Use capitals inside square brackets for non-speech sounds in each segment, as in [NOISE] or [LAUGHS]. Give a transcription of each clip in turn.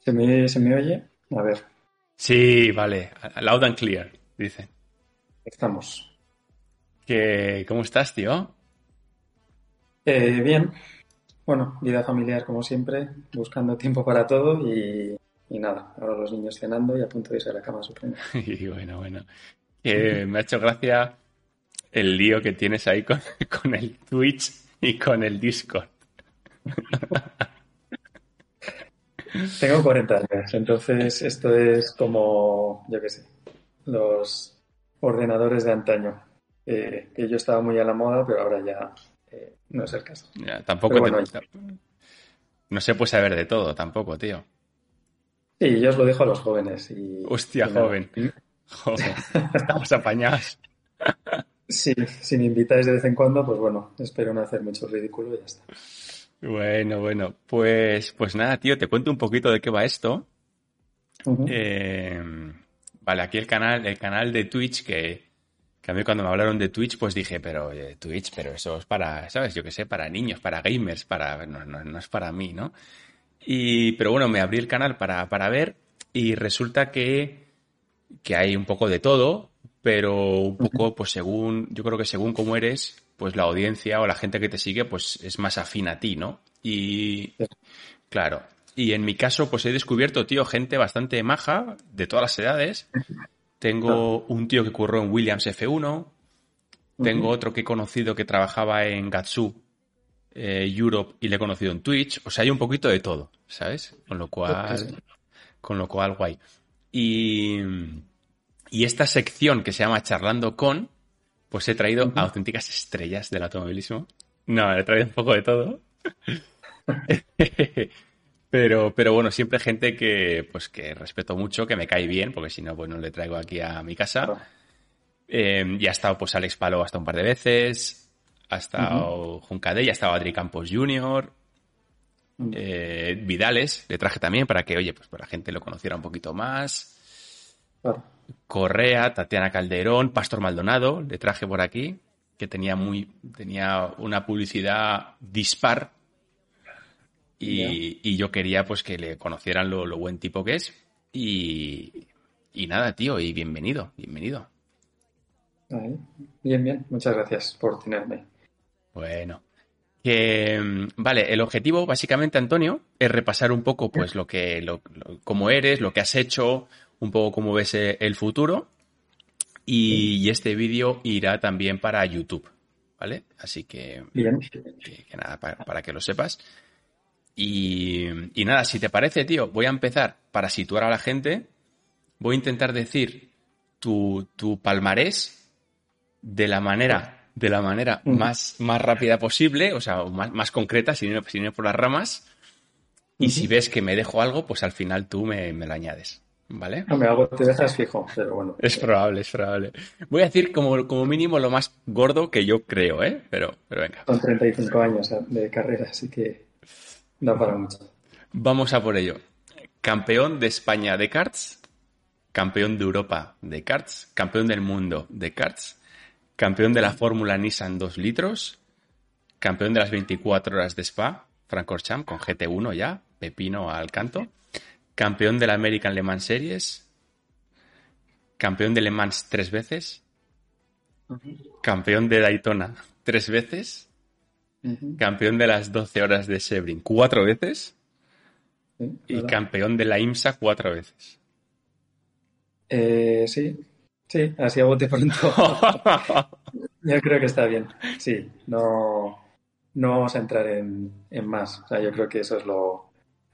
¿Se me, ¿Se me oye? A ver. Sí, vale. Loud and clear, dice. Estamos. ¿Qué, ¿Cómo estás, tío? Eh, bien. Bueno, vida familiar como siempre, buscando tiempo para todo y, nada, ahora los niños cenando y a punto de irse a la cama, supongo. [LAUGHS] y bueno, bueno. me ha hecho gracia el lío que tienes ahí con, con el Twitch y con el Discord. [LAUGHS] Tengo 40 años, entonces esto es como, yo qué sé, los ordenadores de antaño. Eh, que yo estaba muy a la moda, pero ahora ya eh, no es el caso. tampoco te gusta. No se puede saber de todo tampoco, tío. Sí, yo os lo dejo a los jóvenes. Y, Hostia, joven. joven. [LAUGHS] Estamos apañados. sí, si me invitáis de vez en cuando, pues bueno, espero no hacer mucho ridículo y ya está. Bueno, bueno, pues, pues nada, tío, te cuento un poquito de qué va esto. Eh, vale, aquí el canal, el canal de Twitch que, que, a mí cuando me hablaron de Twitch, pues dije, pero Twitch, pero eso es para, ¿sabes? Yo qué sé, para niños, para gamers, para, no, no, no, es para mí, ¿no? Y, pero bueno, me abrí el canal para, para ver y resulta que, que hay un poco de todo, pero un poco, pues según, yo creo que según cómo eres, pues la audiencia o la gente que te sigue, pues es más afín a ti, ¿no? Y claro, y en mi caso, pues he descubierto, tío, gente bastante maja, de todas las edades. Tengo un tío que curró en Williams F1, tengo otro que he conocido que trabajaba en Gatsu eh, Europe y le he conocido en Twitch. O sea, hay un poquito de todo, ¿sabes? Con lo cual, con lo cual, guay. Y, y esta sección que se llama Charlando con, pues he traído auténticas estrellas del automovilismo. No, he traído un poco de todo. [LAUGHS] pero, pero bueno, siempre gente que, pues que respeto mucho, que me cae bien, porque si no, pues no le traigo aquí a mi casa. Eh, ya ha estado pues Alex Palo hasta un par de veces. Ha estado uh ya ha estado Adri Campos Jr. Eh, Vidales le traje también para que, oye, pues para la gente lo conociera un poquito más. Correa, Tatiana Calderón, Pastor Maldonado, le traje por aquí, que tenía muy, tenía una publicidad dispar. Y, yo quería pues que le conocieran lo, buen tipo que es. Y, nada, tío, y bienvenido, bienvenido. Bien, bien, muchas gracias por tenerme. Bueno. vale, el objetivo básicamente, Antonio, es repasar un poco pues lo que, lo, cómo eres, lo que has hecho, un poco cómo ves eh, el futuro. Y, este vídeo irá también para YouTube, ¿vale? Así que, que, nada, para, que lo sepas. Y, nada, si te parece, tío, voy a empezar para situar a la gente. Voy a intentar decir tu, tu palmarés de la manera, de la manera más, más rápida posible, o sea, más, más concreta, sin ir, por las ramas. Y si ves que me dejo algo, pues al final tú me, me lo añades. ¿Vale? No me hago, te dejas fijo, pero bueno. Es probable, es probable. Voy a decir como, como mínimo lo más gordo que yo creo, ¿eh? Pero, pero venga. Con 35 años de carrera, así que no para mucho. Vamos a por ello. Campeón de España de karts, campeón de Europa de karts, campeón del mundo de karts, campeón de la Fórmula Nissan 2 litros, campeón de las 24 horas de Spa, Francorchamps con GT1 ya, pepino al canto campeón de la American Le Mans Series, campeón de Le Mans tres veces, campeón de Daytona tres veces, campeón de las 12 horas de Sebring cuatro veces y campeón de la IMSA cuatro veces. Eh, sí, sí, así a bote pronto. yo creo que está bien. Sí, no, no vamos a entrar en, en más. O sea, yo creo que eso es lo,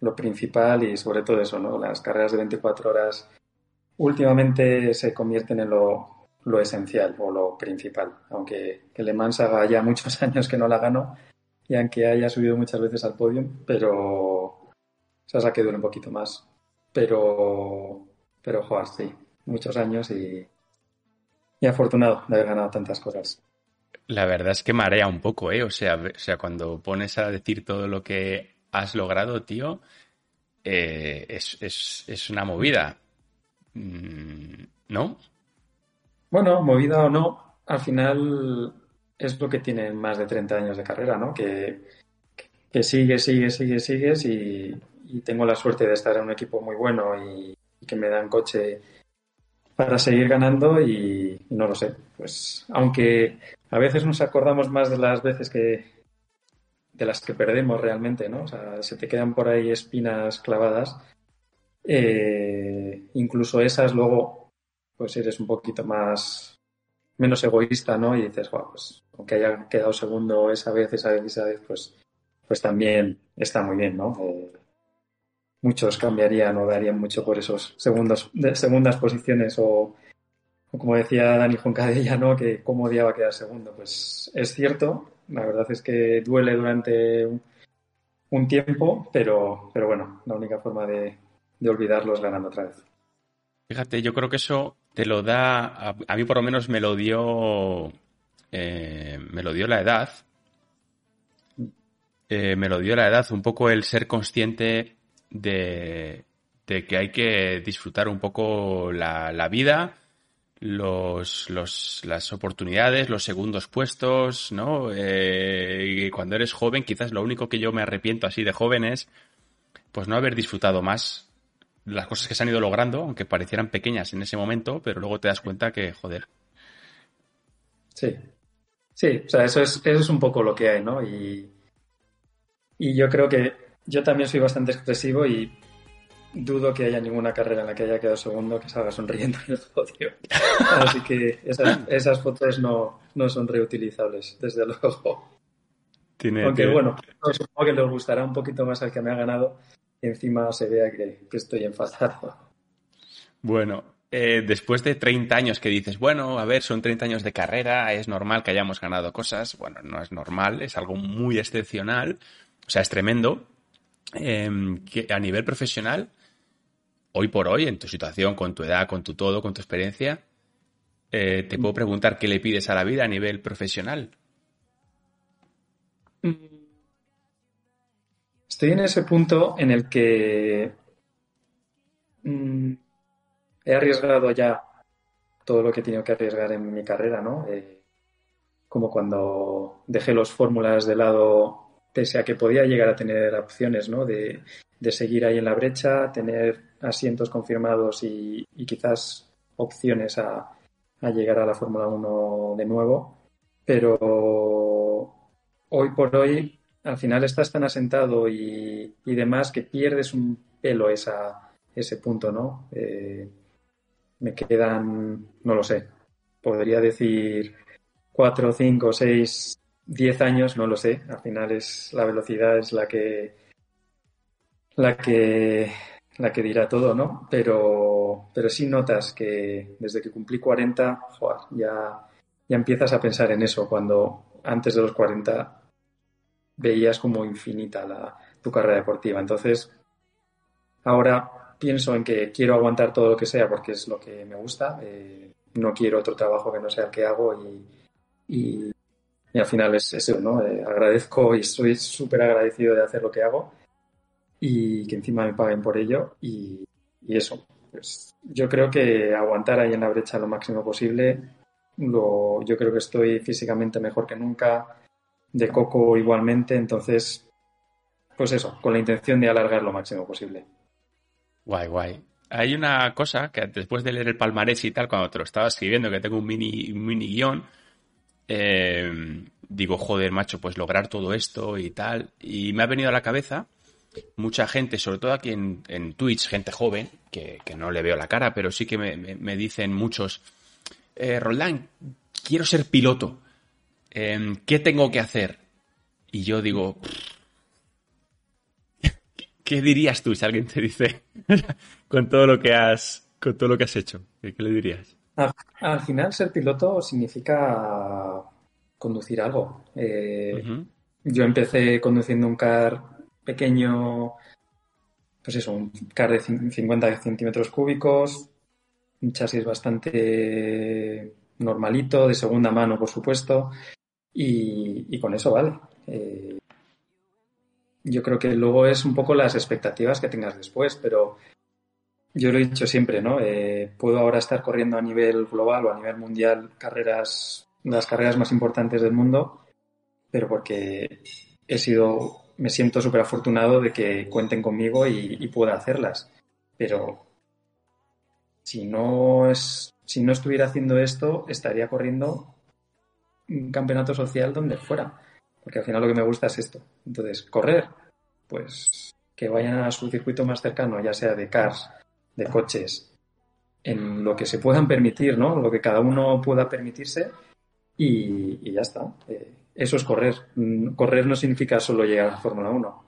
lo principal y sobre todo eso, ¿no? Las carreras de 24 horas últimamente se convierten en lo, lo esencial o lo principal, aunque que Le Mans haga ya muchos [LAUGHS] años que no la ganó y aunque haya subido muchas veces al podio, pero, es la que un poquito más. Pero, pero, joder, sí, muchos años y, y afortunado de haber ganado tantas cosas. La verdad es que marea un poco, ¿eh? O sea, o sea, cuando pones a decir todo lo que has logrado, tío, eh, es, es, es, una movida. Mm, ¿No? Bueno, movida o no, al final es lo que tienen más de 30 años de carrera, ¿no? Que, que sigues, sigues, sigues y, y, tengo la suerte de estar en un equipo muy bueno y, y que me dan coche para seguir ganando y, no lo sé. Pues aunque a veces nos acordamos más de las veces que de las que perdemos realmente, ¿no? O sea, se te quedan por ahí espinas clavadas. Eh, incluso esas luego, pues eres un poquito más menos egoísta, ¿no? Y dices, wow, pues aunque haya quedado segundo esa vez, esa vez, esa vez, pues, pues también está muy bien, ¿no? Eh, muchos cambiarían o darían mucho por esos segundos, de segundas posiciones o, como decía Dani Joncadella, ¿no? Que cómo odiaba quedar segundo. Pues es cierto, la verdad es que duele durante un, tiempo, pero, pero bueno, la única forma de, olvidarlo es ganando otra vez. Fíjate, yo creo que eso te lo da, a, mí por lo menos me lo dio, eh, me lo dio la edad, eh, me lo dio la edad, un poco el ser consciente de, que hay que disfrutar un poco la, vida, los, los, las oportunidades, los segundos puestos, ¿no? Eh, y cuando eres joven, quizás lo único que yo me arrepiento así de joven es, pues no haber disfrutado más las cosas que se han ido logrando, aunque parecieran pequeñas en ese momento, pero luego te das cuenta que, joder. Sí. Sí, o sea, eso es, eso es un poco lo que hay, ¿no? Y, y yo creo que yo también soy bastante expresivo y dudo que haya ninguna carrera en la que haya quedado segundo que salga sonriendo en el podio. Así que esas, fotos no, son reutilizables, desde luego. Aunque bueno, supongo que les gustará un poquito más al que me ha ganado y encima se vea que, estoy enfadado. Bueno, eh, después de 30 años que dices, bueno, a ver, son 30 años de carrera, es normal que hayamos ganado cosas. Bueno, no es normal, es algo muy excepcional. O sea, es tremendo. Em, que a nivel profesional, hoy por hoy, en tu situación, con tu edad, con tu todo, con tu experiencia, eh, te puedo preguntar qué le pides a la vida a nivel profesional. Estoy en ese punto en el que mm, he arriesgado ya todo lo que he tenido que arriesgar en mi carrera, ¿no? Eh, como cuando dejé los fórmulas de lado pese a que podía llegar a tener opciones ¿no? de, seguir ahí en la brecha, tener asientos confirmados y, quizás opciones a, llegar a la Fórmula 1 de nuevo. Pero hoy por hoy, al final estás tan asentado y, demás que pierdes un pelo esa, ese punto, ¿no? Eh, me quedan, no lo sé, podría decir cuatro, cinco, seis 10 años, no lo sé. Al final es la velocidad es la que la que la que dirá todo, ¿no? Pero pero sí notas que desde que cumplí 40, ya ya empiezas a pensar en eso cuando antes de los 40 veías como infinita la, tu carrera deportiva. Entonces, ahora pienso en que quiero aguantar todo lo que sea porque es lo que me gusta. Eh, no quiero otro trabajo que no sea el que hago y al final es eso, ¿no? Eh, agradezco y estoy súper agradecido de hacer lo que hago y que encima me paguen por ello y, eso. Pues yo creo que aguantar ahí en la brecha lo máximo posible. Lo, yo creo que estoy físicamente mejor que nunca, de coco igualmente, entonces, pues eso, con la intención de alargar lo máximo posible. Guay, guay. Hay una cosa que después de leer el palmarés y tal, cuando te lo estaba escribiendo, que tengo un mini, un mini guion, eh, digo, joder, macho, pues lograr todo esto y tal. Y me ha venido a la cabeza mucha gente, sobre todo aquí en, Twitch, gente joven, que, no le veo la cara, pero sí que me, dicen muchos, eh, Roldán, quiero ser piloto. Em, ¿Qué tengo que hacer? Y yo digo, ¿qué dirías tú si alguien te dice [LAUGHS] con todo lo que has, con todo lo que has hecho? ¿Qué, le dirías? Al, final, ser piloto significa conducir algo. Eh, yo empecé conduciendo un car pequeño pues eso, un car de 50 centímetros cúbicos, un chasis bastante normalito, de segunda mano, por supuesto, y, con eso vale. Eh, yo creo que luego es un poco las expectativas que tengas después, pero yo lo he dicho siempre, ¿no? Eh, puedo ahora estar corriendo a nivel global o a nivel mundial carreras, las carreras más importantes del mundo, pero porque he sido, me siento súper afortunado de que cuenten conmigo y, y pueda hacerlas. Pero si no es, si no estuviera haciendo esto, estaría corriendo un campeonato social donde fuera. Porque al final lo que me gusta es esto. Entonces, correr, pues que vayan a su circuito más cercano, ya sea de cars, de coches, en lo que se puedan permitir, ¿no? Lo que cada uno pueda permitirse y, ya está. Eh, eso es correr. Mm, correr no significa solo llegar a la Fórmula 1.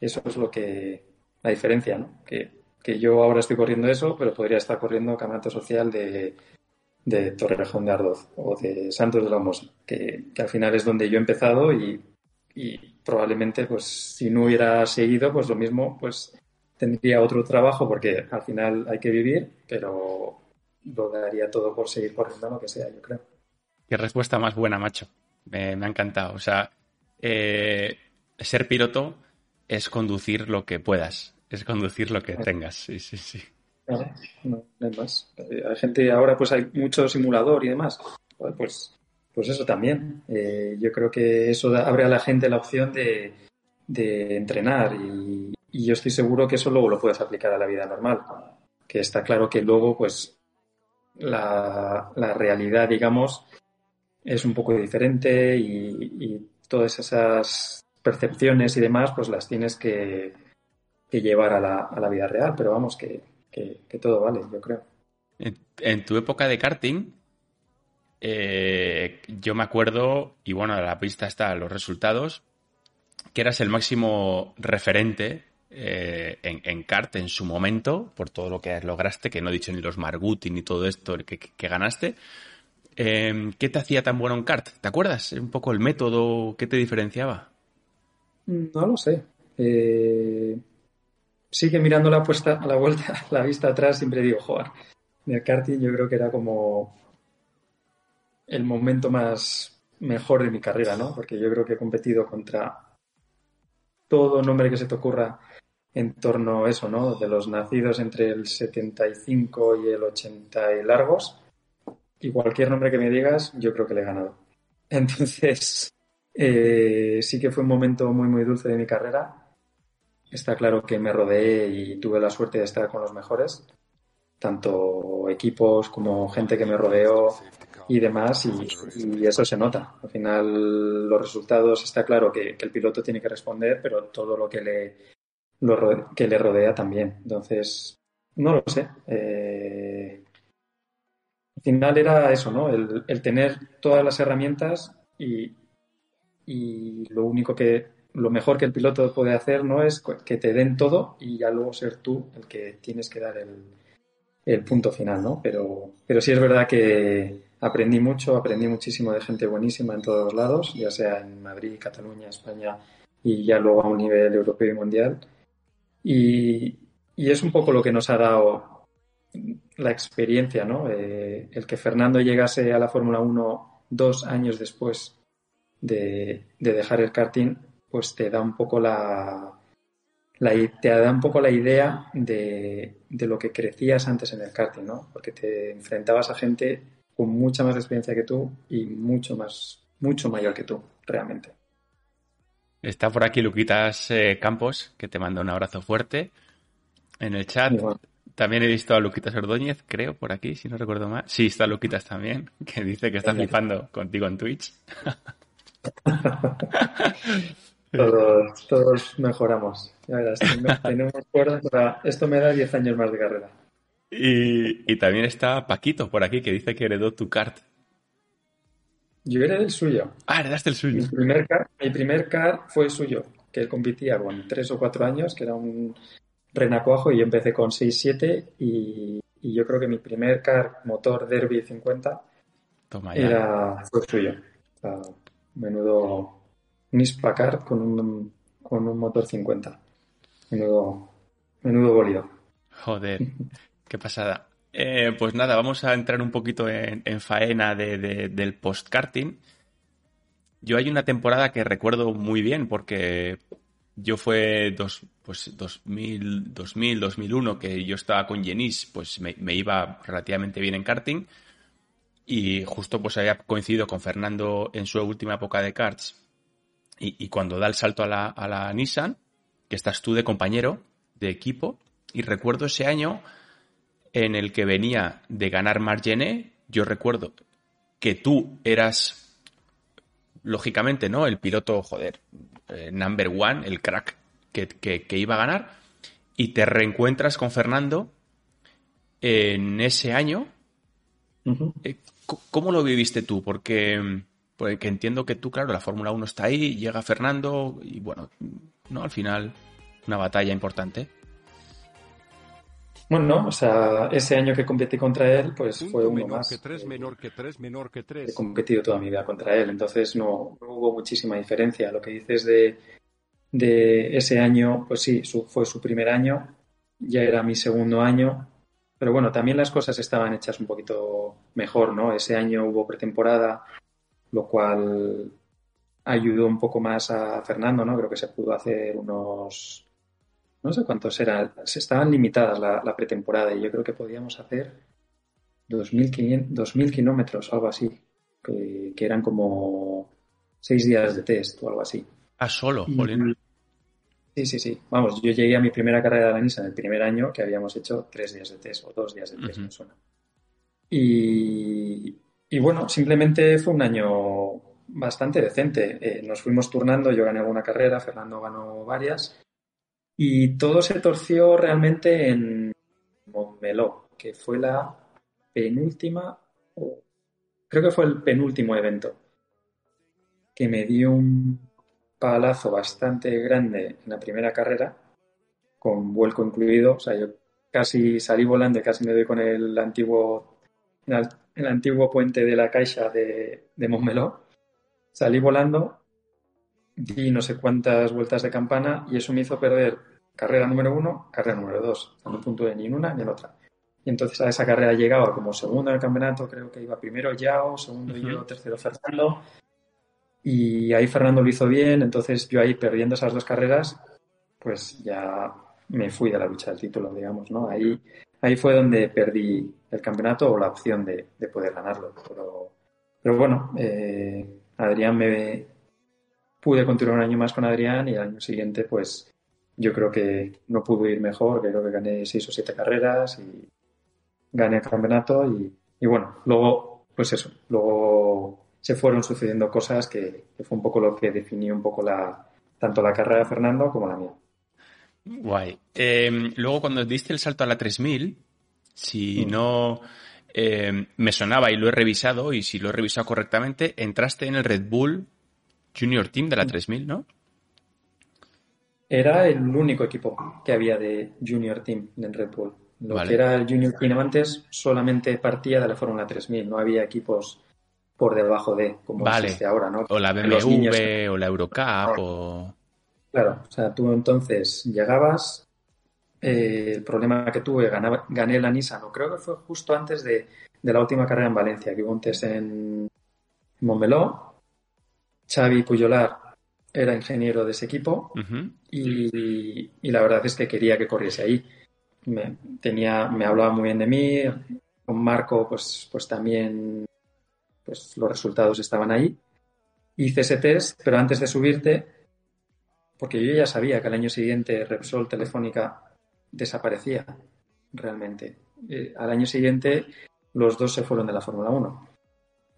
Eso es lo que, la diferencia, ¿no? Que, yo ahora estoy corriendo eso, pero podría estar corriendo campeonato social de, de Torrejón de Ardoz o de Santos de la Mosa, que, al final es donde yo he empezado y, y, probablemente, pues, si no hubiera seguido, pues lo mismo, pues tendría otro trabajo porque al final hay que vivir, pero lo daría todo por seguir corriendo lo que sea, yo creo. Qué respuesta más buena, macho. Me, ha encantado. O sea, eh, ser piloto es conducir lo que puedas, es conducir lo que tengas. Sí, sí, sí. no, hay más. Eh, hay gente, ahora pues hay mucho simulador y demás. Pues, pues eso también. Eh, yo creo que eso abre a la gente la opción de, de entrenar y, y yo estoy seguro que eso luego lo puedes aplicar a la vida normal. Que está claro que luego, pues, la, realidad, digamos, es un poco diferente y, todas esas percepciones y demás, pues las tienes que, llevar a la, a la, vida real. Pero vamos, que, todo vale, yo creo. En, tu época de karting, eh, yo me acuerdo, y bueno, a la pista están los resultados, que eras el máximo referente eh, en, en, kart en su momento, por todo lo que lograste, que no he dicho ni los Marguti ni todo esto que, ganaste. Em, ¿Qué te hacía tan bueno en kart? ¿Te acuerdas un poco el método que te diferenciaba? No lo sé. Eh, sigue mirando la puesta a la vuelta, [LAUGHS] la vista atrás, siempre digo, joder, el karting yo creo que era como el momento más mejor de mi carrera, ¿no? Porque yo creo que he competido contra todo nombre que se te ocurra en torno a eso, ¿no? De los nacidos entre el 75 y el 80 y largos. Y cualquier nombre que me digas, yo creo que le he ganado. [LAUGHS] Entonces, eh, sí que fue un momento muy, muy dulce de mi carrera. Está claro que me rodeé y tuve la suerte de estar con los mejores, tanto equipos como gente que me rodeó y demás, y, eso se nota. Al final, los resultados está claro que el piloto tiene que responder, pero todo lo que le lo que le rodea también. Entonces, no lo sé. Eh, al final era eso, ¿no? El, tener todas las herramientas y, y, lo único que, lo mejor que el piloto puede hacer no es que te den todo y ya luego ser tú el que tienes que dar el, el punto final, ¿no? Pero, pero sí es verdad que aprendí mucho, aprendí muchísimo de gente buenísima en todos lados, ya sea en Madrid, Cataluña, España y ya luego a un nivel europeo y mundial. Y, es un poco lo que nos ha dado la experiencia, ¿no? Eh, el que Fernando llegase a la Fórmula 1 dos años después de, dejar el karting, pues te da un poco la, te da un poco la idea de, de, lo que crecías antes en el karting, ¿no? Porque te enfrentabas a gente con mucha más experiencia que tú y mucho más, mucho mayor que tú, realmente. Está por aquí Luquitas eh, Campos, que te manda un abrazo fuerte. En el chat también he visto a Luquitas Ordóñez, creo, por aquí, si no recuerdo mal. Sí, está Luquitas también, [LAUGHS] que dice que está flipando contigo en Twitch. [LAUGHS] todos, todos mejoramos. Ya verás, tenemos para... Esto me da 10 años más de carrera. Y, y también está Paquito por aquí, que dice que heredó tu kart. Yo era el suyo. Ah, heredaste el suyo. Mi primer, car, mi primer car fue suyo, que competía con tres o cuatro años, que era un renacuajo, y yo empecé con 6-7 y, y, yo creo que mi primer car motor Derby 50 era, fue suyo. menudo Nispa car con un, con un motor 50. Menudo, menudo bólido. Joder, [LAUGHS] qué pasada. Eh, pues nada, vamos a entrar un poquito en, faena del post-karting. Yo hay una temporada que recuerdo muy bien porque yo fue dos, pues 2000, 2000, 2001 que yo estaba con Jenis, pues me, iba relativamente bien en karting y justo pues había coincidido con Fernando en su última época de karts y, cuando da el salto a la, a la Nissan, que estás tú de compañero de equipo y recuerdo ese año en el que venía de ganar Margené, yo recuerdo que tú eras lógicamente, ¿no? El piloto, joder, eh, number one, el crack que, iba a ganar, y te reencuentras con Fernando en ese año. Eh, ¿Cómo lo viviste tú? Porque, porque entiendo que tú, claro, la Fórmula 1 está ahí, llega Fernando y bueno, ¿no? Al final, una batalla importante. Bueno, no, o sea, ese año que competí contra él, pues fue uno menor más. Que tres, menor que tres, menor que tres. He competido toda mi vida contra él, entonces no, hubo muchísima diferencia. Lo que dices de, de ese año, pues sí, fue su primer año, ya era mi segundo año, pero bueno, también las cosas estaban hechas un poquito mejor, ¿no? Ese año hubo pretemporada, lo cual ayudó un poco más a Fernando, ¿no? Creo que se pudo hacer unos no sé cuántos eran, estaban limitadas la, pretemporada y yo creo que podíamos hacer 2.000 kilómetros, algo así, que, eran como seis días de test o algo así. Ah, solo, Sí, sí, sí. Vamos, yo llegué a mi primera carrera de la NISA en el primer año que habíamos hecho tres días de test o dos días de test, me suena. Y, y, bueno, simplemente fue un año bastante decente. Eh, nos fuimos turnando, yo gané alguna carrera, Fernando ganó varias y todo se torció realmente en Montmeló, que fue la penúltima, creo que fue el penúltimo evento, que me dio un palazo bastante grande en la primera carrera, con vuelco incluido. O sea, yo casi salí volando y casi me doy con el antiguo, el, antiguo puente de la Caixa de, de Montmeló. Salí volando di no sé cuántas vueltas de campana y eso me hizo perder carrera número uno, carrera número dos. No puntué ni en una ni en otra. Y entonces a esa carrera llegaba como segundo en el campeonato, creo que iba primero Yao, segundo yo, tercero Fernando. Y ahí Fernando lo hizo bien, entonces yo ahí perdiendo esas dos carreras, pues ya me fui de la lucha del título, digamos, ¿no? Ahí, ahí fue donde perdí el campeonato o la opción de, poder ganarlo. Pero, pero bueno, eh, Adrián me, pude continuar un año más con Adrián y el año siguiente, pues yo creo que no pudo ir mejor, creo que gané seis o siete carreras y gané el campeonato y, bueno, luego, pues eso, luego se fueron sucediendo cosas que, fue un poco lo que definió un poco la, tanto la carrera de Fernando como la mía. Guay. Em, luego cuando diste el salto a la 3000, si mm. no em, me sonaba y lo he revisado, y si lo he revisado correctamente, entraste en el Red Bull Junior Team de la 3000, ¿no? Era el único equipo que había de Junior Team en Red Bull. Lo que era el Junior Team antes solamente partía de la Fórmula 3000, no había equipos por debajo de, como existe ahora, ¿no? O la BMW o la Eurocup o... Claro, o sea, tú entonces llegabas, eh, el problema que tuve, gané la Nissan, o creo que fue justo antes de, de la última carrera en Valencia, que hubo un test en Montmeló, Xavi Puyolar era ingeniero de ese equipo y, la verdad es que quería que corriese ahí. Me, tenía, me hablaba muy bien de mí, con Marco pues, pues también pues los resultados estaban ahí. Hice ese test, pero antes de subirte, porque yo ya sabía que al año siguiente Repsol Telefónica desaparecía realmente. Eh, al año siguiente los dos se fueron de la Fórmula 1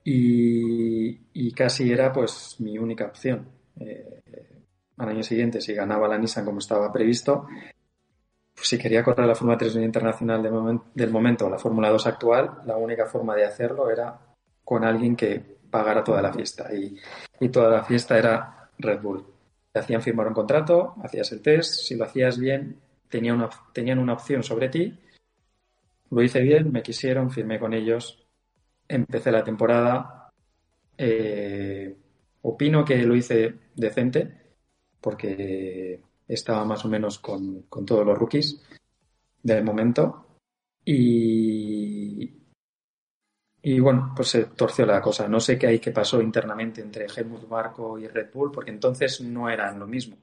y, casi era pues mi única opción. Eh, al año siguiente, si ganaba la Nissan como estaba previsto, pues si quería correr la Fórmula 3 internacional del momento la Fórmula 2 actual, la única forma de hacerlo era con alguien que pagara toda la fiesta. Y, toda la fiesta era Red Bull. Te hacían firmar un contrato, hacías el test, si lo hacías bien, tenían una opción sobre ti. Lo hice bien, me quisieron, firmé con ellos empecé la temporada. Eh, opino que lo hice decente, porque estaba más o menos con, con todos los rookies del momento. Y, y bueno, pues se torció la cosa. No sé qué hay que pasó internamente entre Helmut Marco y Red Bull, porque entonces no eran lo mismo.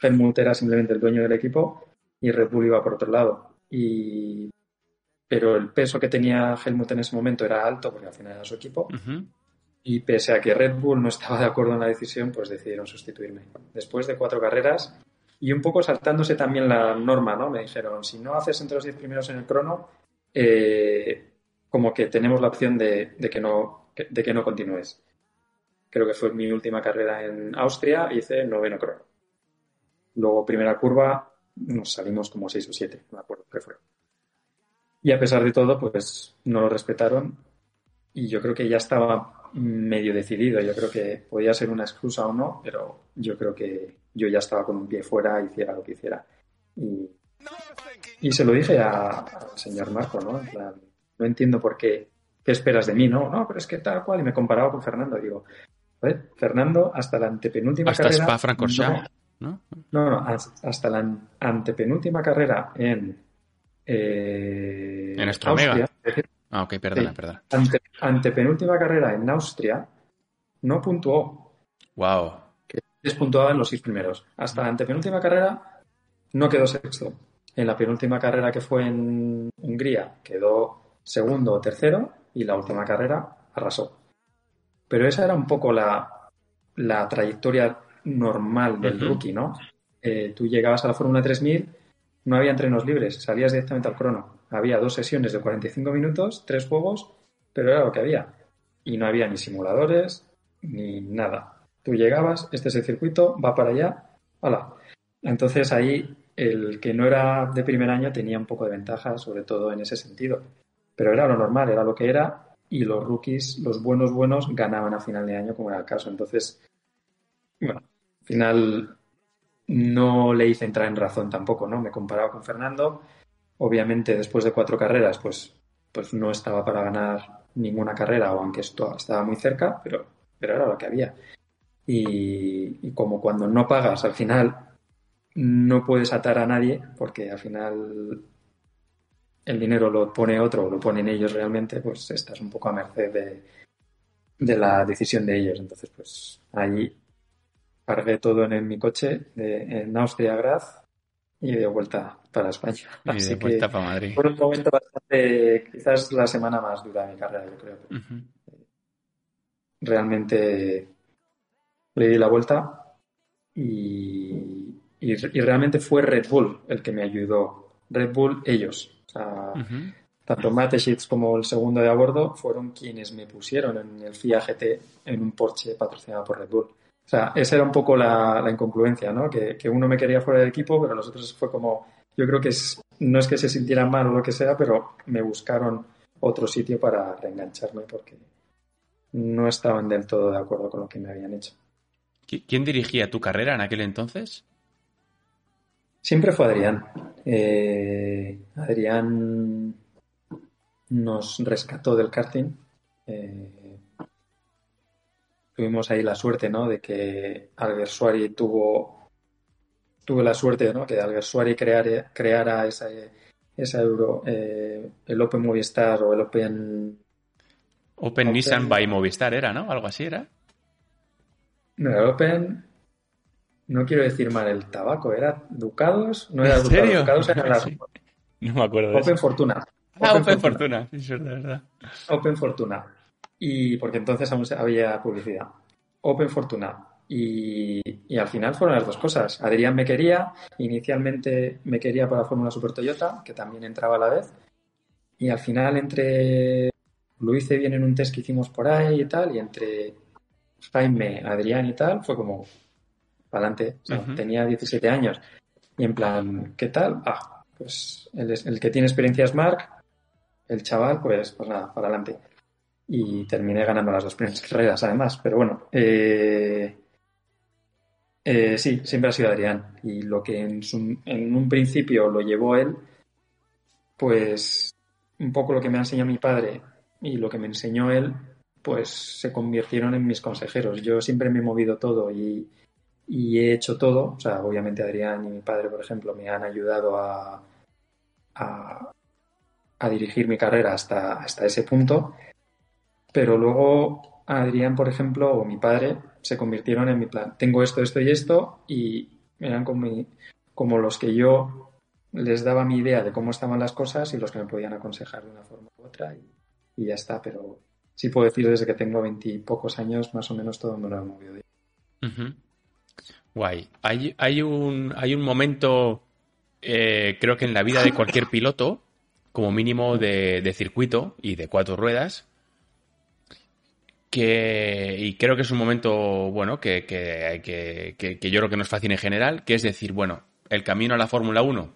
Helmut era simplemente el dueño del equipo y Red Bull iba por otro lado. Y... Pero el peso que tenía Helmut en ese momento era alto, porque al final era su equipo. Y pese a que Red Bull no estaba de acuerdo en la decisión, pues decidieron sustituirme. Después de cuatro carreras y un poco saltándose también la norma, ¿no? Me dijeron, si no haces entre los diez primeros en el crono, eh, como que tenemos la opción de, que no, de que no continúes. Creo que fue mi última carrera en Austria, hice noveno crono. Luego, primera curva, nos salimos como seis o siete, no me acuerdo qué fue. Y a pesar de todo, pues no lo respetaron y yo creo que ya estaba medio decidido. Yo creo que podía ser una excusa o no, pero yo creo que yo ya estaba con un pie fuera, hiciera lo que hiciera. Y, y se lo dije al señor Marco, ¿no? No entiendo por qué, qué esperas de mí, ¿no? No, pero es que tal cual, y me comparaba con Fernando, digo, ver, Fernando hasta la antepenúltima hasta carrera... Spa Francorchamps, ¿no? ¿no? No, hasta la antepenúltima carrera en... Eh, en Austria, Ah, ok, perdona, perdona. Ante, antepenúltima carrera en Austria no puntuó. Wow. Que despuntuaba en los seis primeros. Hasta la antepenúltima carrera no quedó sexto. En la penúltima carrera que fue en Hungría quedó segundo o tercero y la última carrera arrasó. Pero esa era un poco la, la trayectoria normal del rookie, ¿no? Eh, tú llegabas a la Fórmula 3000, no había entrenos libres, salías directamente al crono. Había dos sesiones de 45 minutos, tres juegos, pero era lo que había. Y no había ni simuladores, ni nada. Tú llegabas, este es el circuito, va para allá, ¡hala! Entonces ahí el que no era de primer año tenía un poco de ventaja, sobre todo en ese sentido. Pero era lo normal, era lo que era, y los rookies, los buenos buenos, ganaban a final de año, como era el caso. Entonces, bueno, al final no le hice entrar en razón tampoco, ¿no? Me comparaba con Fernando. Obviamente, después de cuatro carreras, pues, pues no estaba para ganar ninguna carrera, o aunque esto estaba muy cerca, pero, pero era lo que había. Y, como cuando no pagas, al final no puedes atar a nadie porque al final el dinero lo pone otro o lo ponen ellos realmente, pues estás un poco a merced de, de la decisión de ellos. Entonces, pues ahí cargué todo en, mi coche de, en Austria Graz y de vuelta para España. Y de vuelta para Madrid. Fue un momento bastante, quizás la semana más dura de mi carrera, yo creo. Realmente le di la vuelta y y, realmente fue Red Bull el que me ayudó. Red Bull, ellos. O sea, Tanto Mateshitz como el segundo de a bordo fueron quienes me pusieron en el FIA GT en un Porsche patrocinado por Red Bull. O sea, esa era un poco la, incongruencia, ¿no? Que, uno me quería fuera del equipo, pero los otros fue como. Yo creo que no es que se sintieran mal o lo que sea, pero me buscaron otro sitio para reengancharme porque no estaban del todo de acuerdo con lo que me habían hecho. ¿Quién dirigía tu carrera en aquel entonces? Siempre fue Adrián. Eh, Adrián nos rescató del karting. Eh, tuvimos ahí la suerte, ¿no? De que Alguersuari tuvo, tuve la suerte, ¿no? Que Alguersuari creara, creara esa, esa euro, eh, el Open Movistar o el Open... Open, Nissan by Movistar era, ¿no? Algo así era. No, el Open no quiero decir mal el tabaco, era Ducados, no era ¿En serio? Ducados, era. [LAUGHS] No me acuerdo. Open Fortuna. Ah, Open, Fortuna, sí, es verdad, Open Fortuna. Y porque entonces aún había publicidad. Open Fortuna. Y, y, al final fueron las dos cosas. Adrián me quería, inicialmente me quería para la Fórmula Super Toyota, que también entraba a la vez. Y al final entre lo hice bien en un test que hicimos por ahí y tal, y entre Jaime, Adrián y tal, fue como, para adelante. Tenía 17 años. Y en plan, ¿qué tal? Ah, pues el, el que tiene experiencia es Mark, el chaval, pues, pues nada, para adelante. Y terminé ganando las dos primeras [LAUGHS] carreras, además. Pero bueno, eh, eh, sí, siempre ha sido Adrián. Y lo que en, en un principio lo llevó él, pues un poco lo que me ha enseñado mi padre y lo que me enseñó él, pues se convirtieron en mis consejeros. Yo siempre me he movido todo y, he hecho todo. O sea, obviamente Adrián y mi padre, por ejemplo, me han ayudado a, a, dirigir mi carrera hasta ese punto. Pero luego Adrián, por ejemplo, o mi padre se convirtieron en mi plan. Tengo esto, esto y esto y eran como, como los que yo les daba mi idea de cómo estaban las cosas y los que me podían aconsejar de una forma u otra y, ya está. Pero sí puedo decir desde que tengo veintipocos años, más o menos todo me lo he movido. Guay. Hay, hay, un, hay un momento, eh, creo que en la vida de cualquier piloto, como mínimo de, de circuito y de cuatro ruedas, que, y creo que es un momento, bueno, que, que, que, que, yo creo que nos fascina en general, que es decir, bueno, el camino a la Fórmula 1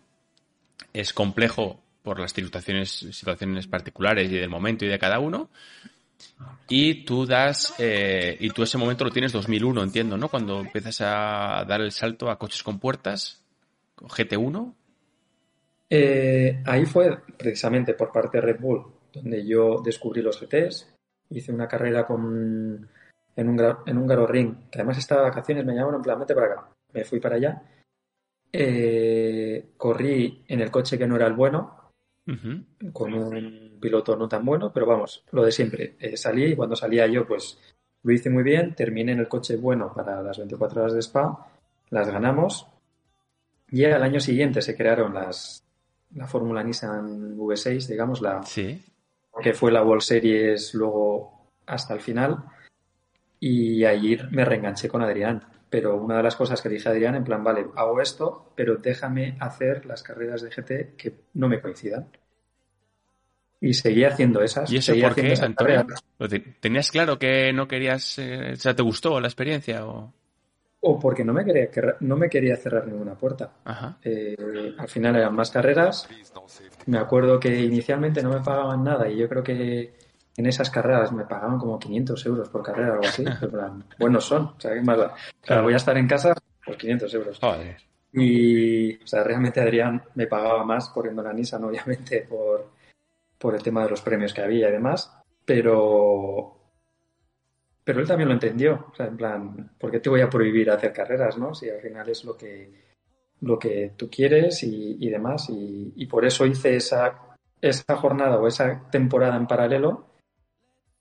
es complejo por las situaciones, situaciones particulares y del momento y de cada uno. Y tú das, eh, y tú ese momento lo tienes 2001, entiendo, ¿no? Cuando empiezas a dar el salto a coches con puertas, GT1. Eh, ahí fue precisamente por parte de Red Bull, donde yo descubrí los GTs, hice una carrera con, en, un, en un Garo Ring, que además estaba de vacaciones, me llamaron en plan, vete para acá. Me fui para allá. Eh, corrí en el coche que no era el bueno, con un piloto no tan bueno, pero vamos, lo de siempre. Eh, salí y cuando salía yo, pues lo hice muy bien, terminé en el coche bueno para las 24 horas de Spa, las ganamos. Y al año siguiente se crearon las, la Fórmula Nissan V6, digamos, la, sí que fue la World Series luego hasta el final. Y allí me reenganché con Adrián. Pero una de las cosas que dije a Adrián, en plan, vale, hago esto, pero déjame hacer las carreras de GT que no me coincidan. Y seguí haciendo esas. ¿Y eso por qué, Antonio? ¿Tenías claro que no querías, eh, o sea, te gustó la experiencia o...? o porque no me quería, no me quería cerrar ninguna puerta. Eh, al final eran más carreras. Me acuerdo que inicialmente no me pagaban nada y yo creo que en esas carreras me pagaban como 500 euros por carrera o algo así. [LAUGHS] buenos son. O sea, ¿qué más da? voy a estar en casa, pues 500 euros. Y, o sea, realmente Adrián me pagaba más corriendo la Nissan, obviamente, por, por el tema de los premios que había y demás. Pero, pero él también lo entendió, o sea, en plan, ¿por qué te voy a prohibir hacer carreras, no? Si al final es lo que, lo que tú quieres y, demás. Y, por eso hice esa, esa jornada o esa temporada en paralelo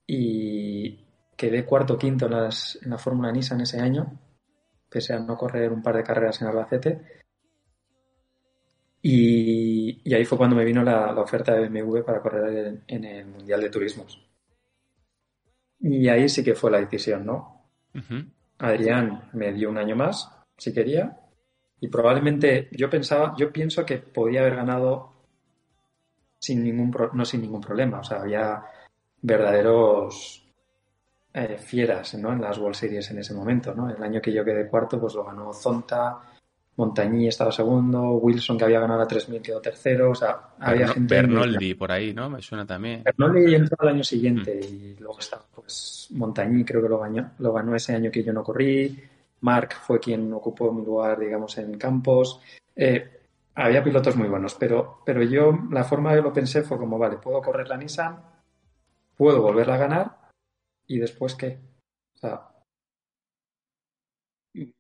y quedé cuarto quinto en, las, en la Fórmula Nissan ese año, pese a no correr un par de carreras en Albacete. Y, y ahí fue cuando me vino la, oferta de BMW para correr en el Mundial de Turismos. Y ahí sí que fue la decisión, ¿no? Adrián me dio un año más, si quería, y probablemente yo pensaba, yo pienso que podía haber ganado sin ningún no sin ningún problema. O sea, había verdaderos eh, fieras ¿no? en las World Series en ese momento, ¿no? El año que yo quedé cuarto, pues lo ganó Zonta, Montañí estaba segundo, Wilson que había ganado la 3000 quedó tercero, o sea, había gente... Bernoldi por ahí, ¿no? Me suena también. Bernoldi entró al año siguiente mm. y luego estaba pues Montañí creo que lo ganó, lo ganó ese año que yo no corrí, Mark fue quien ocupó mi lugar, digamos, en campos. Eh, había pilotos muy buenos, pero, pero yo la forma de lo pensé fue como, vale, puedo correr la Nissan, puedo volverla a ganar y después qué. O sea,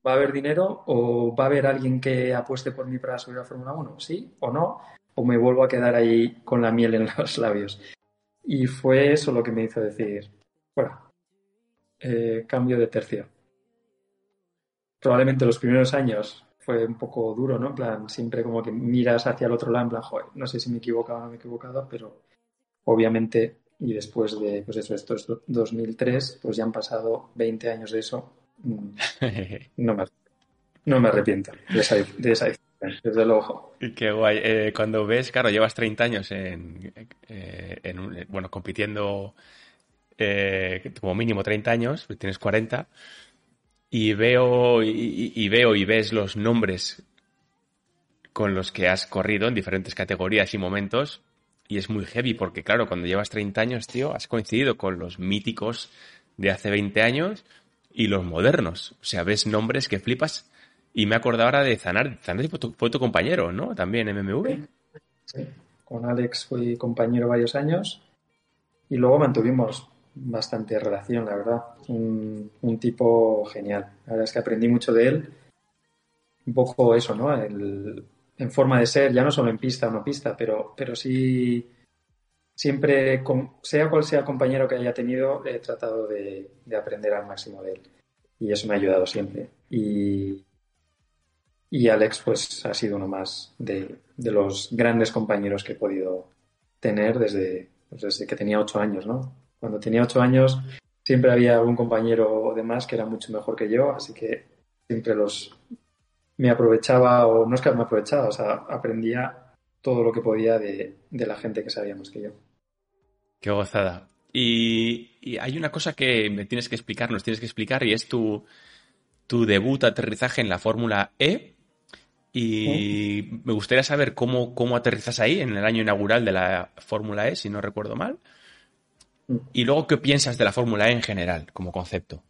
¿Va a haber dinero o va a haber alguien que apueste por mí para subir a Fórmula 1? ¿Sí o no? ¿O me vuelvo a quedar ahí con la miel en los labios? Y fue eso lo que me hizo decir, bueno, eh, cambio de tercio. Probablemente los primeros años fue un poco duro, ¿no? En plan, siempre como que miras hacia el otro lado, en plan, joder, no sé si me he equivocado o no me he equivocado, pero obviamente, y después de, pues eso, esto es 2003, pues ya han pasado 20 años de eso [LAUGHS] no me, no me arrepiento de esa, de esa desde luego. Qué guay. Eh, cuando ves, claro, llevas 30 años en, eh, en bueno, compitiendo eh, como mínimo 30 años, tienes 40, y veo y, veo y ves los nombres con los que has corrido en diferentes categorías y momentos, y es muy heavy porque, claro, cuando llevas 30 años, tío, has coincidido con los míticos de hace 20 años y los modernos. O sea, ves nombres que flipas. Y me acuerdo ahora de Zanar. Zanar fue tu, compañero, ¿no? También MMV. Sí, con Alex fui compañero varios años y luego mantuvimos bastante relación, la verdad. Un, tipo genial. La verdad es que aprendí mucho de él un poco eso, ¿no? en forma de ser, ya no solo en pista o no pista, pero, pero sí siempre, sea cual sea el compañero que haya tenido, he tratado de, aprender al máximo de él. Y eso me ha ayudado siempre. Y, y Alex, pues, ha sido uno más de, los grandes compañeros que he podido tener desde, pues, desde que tenía ocho años, ¿no? Cuando tenía ocho años siempre había algún compañero de más que era mucho mejor que yo, así que siempre los me aprovechaba, o no es que me aprovechaba, o sea, aprendía todo lo que podía de, la gente que sabía más que yo. Qué gozada. Y, hay una cosa que me tienes que explicar, nos tienes que explicar, y es tu, tu debut, aterrizaje en la Fórmula E. Y me gustaría saber cómo, cómo aterrizas ahí en el año inaugural de la Fórmula E, si no recuerdo mal. Mm. Y luego, ¿qué piensas de la Fórmula E en general, como concepto?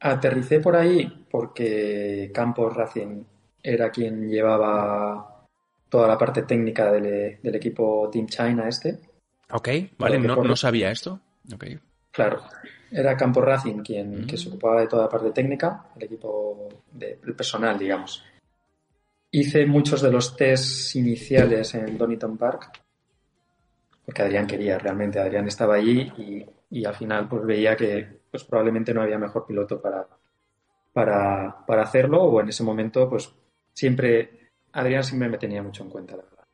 Aterricé por ahí porque Campos Racing era quien llevaba toda la parte técnica del, equipo Team China este. Ok, vale, no, sabía esto. Okay. Claro, era Campo Racing quien se ocupaba de toda la parte técnica, el equipo de, personal, digamos. Hice muchos de los tests iniciales en Donington Park, porque Adrián quería, realmente Adrián estaba allí y, al final pues veía que pues probablemente no había mejor piloto para, para, para hacerlo o en ese momento pues siempre Adrián siempre me tenía mucho en cuenta, la verdad.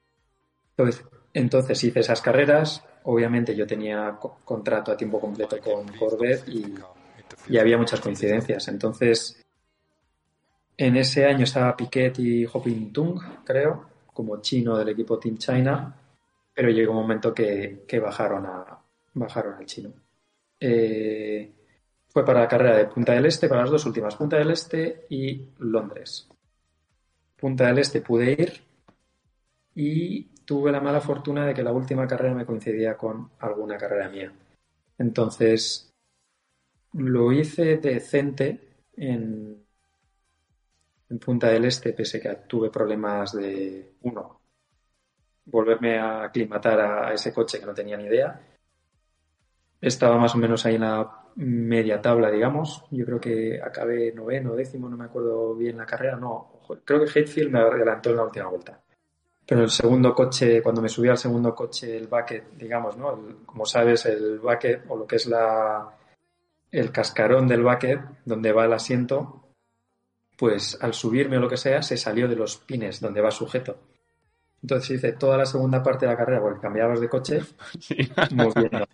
Entonces, entonces hice esas carreras. Obviamente yo tenía contrato a tiempo completo con Corvette y, había muchas coincidencias. Entonces, en ese año estaba Piquet y Hoping Tung, creo, como chino del equipo Team China, pero llegó un momento que, bajaron, a, bajaron al chino. Eh, fue para la carrera de Punta del Este, para las dos últimas, Punta del Este y Londres. Punta del Este pude ir y tuve la mala fortuna de que la última carrera me coincidía con alguna carrera mía. Entonces, lo hice decente en, en Punta del Este, pese que tuve problemas de, uno, volverme a aclimatar a ese coche que no tenía ni idea. Estaba más o menos ahí en la media tabla, digamos. Yo creo que acabé noveno, décimo, no me acuerdo bien la carrera, no, creo que Hatfield me adelantó en la última vuelta. Pero el segundo coche, cuando me subí al segundo coche, el bucket, digamos, ¿no? como sabes, el bucket, o lo que es la, el cascarón del bucket, donde va el asiento, pues al subirme o lo que sea, se salió de los pines donde va sujeto. Entonces hice toda la segunda parte de la carrera, porque cambiabas de coche, [LAUGHS] moviendo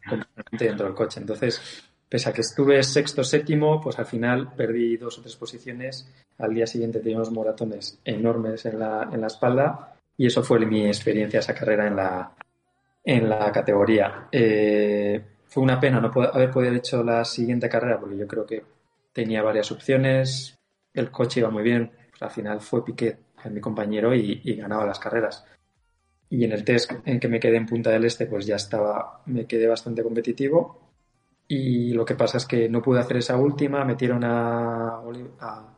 dentro del coche. Entonces, pese a que estuve sexto, séptimo, pues al final perdí dos o tres posiciones. Al día siguiente tenía unos moratones enormes en la, en la espalda y eso fue mi experiencia, esa carrera en la, en la categoría. Eh, fue una pena no haber podido haber hecho la siguiente carrera porque yo creo que tenía varias opciones, el coche iba muy bien, pues al final fue Piquet, mi compañero, y, y ganaba las carreras. Y en el test en que me quedé en Punta del Este, pues ya estaba, me quedé bastante competitivo y lo que pasa es que no pude hacer esa última, metieron a, a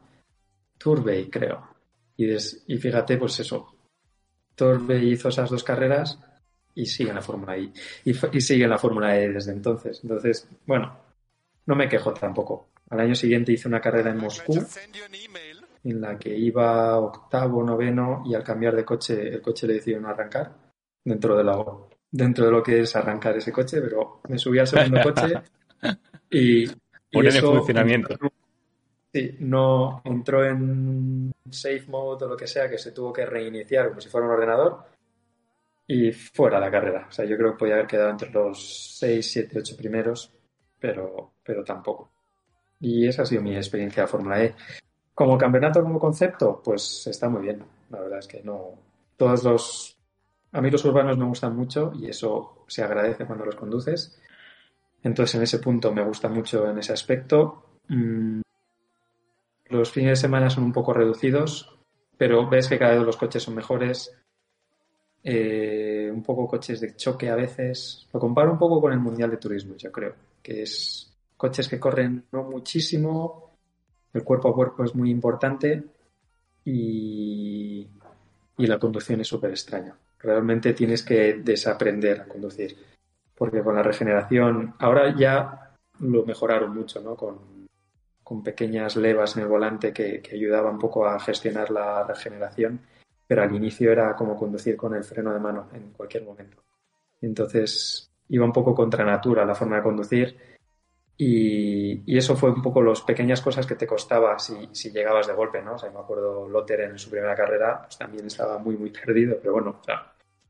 Turbey, creo. Y, y fíjate, pues eso, Turbey hizo esas dos carreras y sigue en la Fórmula E. Y, y sigue en la Fórmula E desde entonces. Entonces, bueno, no me quejo tampoco. Al año siguiente hice una carrera en Moscú en la que iba octavo, noveno y al cambiar de coche el coche le decidieron arrancar dentro de, la, dentro de lo que es arrancar ese coche, pero me subí al segundo coche [LAUGHS] y, en funcionamiento. Sí, no entró en safe mode o lo que sea, que se tuvo que reiniciar como si fuera un ordenador y fuera la carrera. O sea, yo creo que podía haber quedado entre los 6, 7, 8 primeros, pero, pero tampoco. Y esa ha sido mi experiencia de Fórmula E. Como campeonato, como concepto, pues está muy bien. La verdad es que no. Todos los. A mí los urbanos me gustan mucho y eso se agradece cuando los conduces. Entonces, en ese punto me gusta mucho en ese aspecto. Mm, los fines de semana son un poco reducidos, pero ves que cada vez los coches son mejores. Eh, un poco coches de choque a veces. Lo comparo un poco con el Mundial de Turismo, yo creo, que es coches que corren no muchísimo, el cuerpo a cuerpo es muy importante y, y la conducción es súper extraña. Realmente tienes que desaprender a conducir porque con la regeneración, ahora ya lo mejoraron mucho, ¿no? Con, con pequeñas levas en el volante que, que ayudaba un poco a gestionar la regeneración, pero al inicio era como conducir con el freno de mano en cualquier momento. Entonces iba un poco contra natura la forma de conducir y, eso fue un poco las pequeñas cosas que te costaba si, si, llegabas de golpe, ¿no? O sea, me acuerdo Lotter en su primera carrera pues también estaba muy, muy perdido, pero bueno,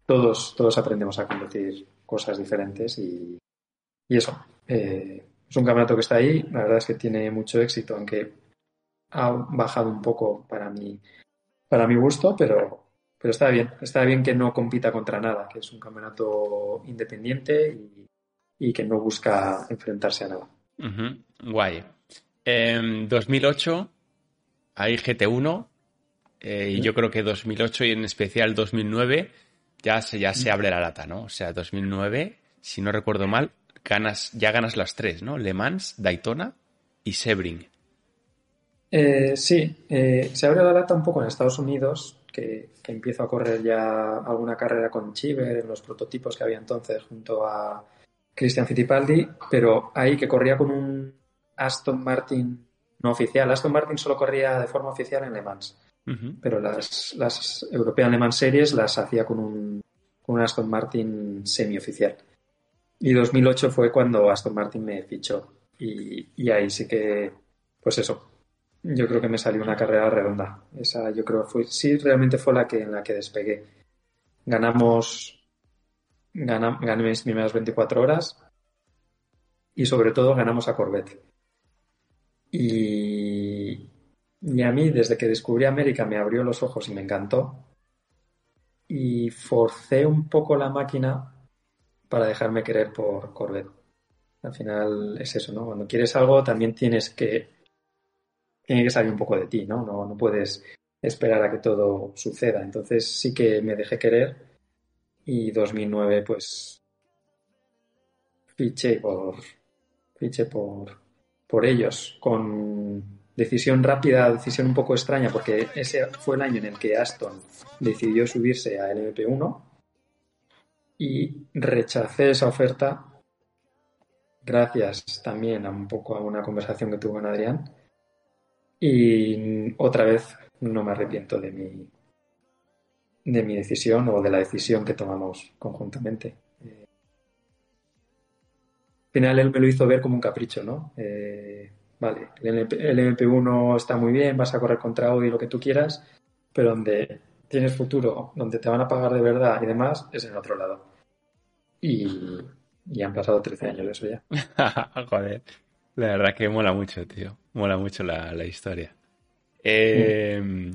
todos, todos aprendemos a conducir cosas diferentes y, eso. Eh, es un campeonato que está ahí, la verdad es que tiene mucho éxito, aunque ha bajado un poco para mi, para mi gusto, pero, pero está bien. Está bien que no compita contra nada, que es un campeonato independiente y que no busca enfrentarse a nada. Guay. En 2008 hay GT1 eh, y yo creo que 2008 y en especial 2009 ya se, ya se abre la lata, ¿no? O sea, 2009, si no recuerdo mal, ganas, ya ganas las tres, ¿no? Le Mans, Daytona y Sebring. Eh, sí, eh, se abre la lata un poco en Estados Unidos, que, que, empiezo a correr ya alguna carrera con Chiver en los prototipos que había entonces junto a Christian Fittipaldi, pero ahí que corría con un Aston Martin no oficial. Aston Martin solo corría de forma oficial en Le Mans, pero las, las European Le Mans Series las hacía con un, con un Aston Martin semioficial. Y 2008 fue cuando Aston Martin me fichó. Y, y, ahí sí que, pues eso, yo creo que me salió una carrera redonda. Esa yo creo fue, sí, realmente fue la que, en la que despegué. Ganamos, gané mis primeras 24 horas y sobre todo ganamos a Corvette. Y, y a mí, desde que descubrí América, me abrió los ojos y me encantó. Y forcé un poco la máquina para dejarme querer por Corvette. Al final es eso, ¿no? Cuando quieres algo también tienes que... Tiene que salir un poco de ti, ¿no? No, no puedes esperar a que todo suceda. Entonces sí que me dejé querer y 2009 pues fiché por fiché por por ellos con decisión rápida, decisión un poco extraña porque ese fue el año en el que Aston decidió subirse a LMP1 y rechacé esa oferta gracias también a un poco a una conversación que tuve con Adrián. Y otra vez no me arrepiento de mi de mi decisión o de la decisión que tomamos conjuntamente. Eh, al final él me lo hizo ver como un capricho, ¿no? Eh, vale, el, MP, 1 está muy bien, vas a correr contra Audi lo que tú quieras, pero donde tienes futuro, donde te van a pagar de verdad y demás, es en otro lado. Y, han pasado 13 años de eso ya. [LAUGHS] Joder, la verdad que mola mucho, tío. Mola mucho la, historia. Eh,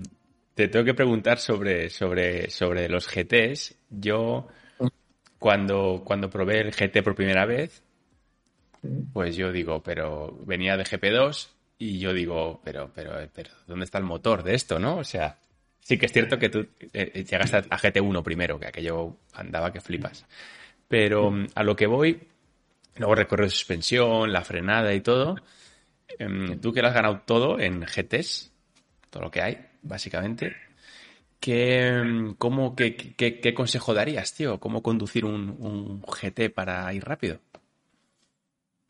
te tengo que preguntar sobre, sobre, sobre los GTs. Yo, cuando, cuando probé el GT por primera vez, pues yo digo, pero venía de GP2 y yo digo, pero, pero, pero, ¿dónde está el motor de esto, no? O sea, sí que es cierto que tú eh, eh, llegaste a GT1 primero, que aquello andaba que flipas. Pero a lo que voy, luego recorrer suspensión, la frenada y todo. Em, tú que lo has ganado todo en GTs, todo lo que hay, básicamente. ¿Qué, consejo darías, tío? ¿Cómo conducir un, un, GT para ir rápido?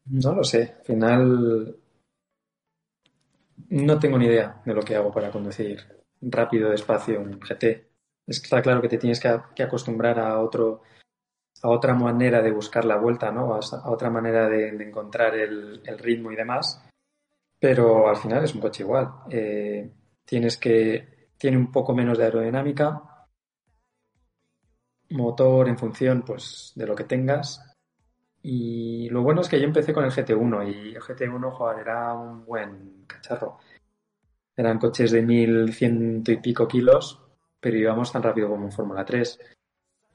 No lo sé. Al final no tengo ni idea de lo que hago para conducir rápido, despacio un GT. Está claro que te tienes que, acostumbrar a otro a otra manera de buscar la vuelta, ¿no? A, otra manera de, encontrar el, ritmo y demás. Pero al final es un coche igual. Eh, tienes que. Tiene un poco menos de aerodinámica. Motor en función, pues, de lo que tengas. Y lo bueno es que yo empecé con el GT1 y el GT1, joder, era un buen cacharro. Eran coches de 1100 y pico kilos, pero íbamos tan rápido como en Fórmula 3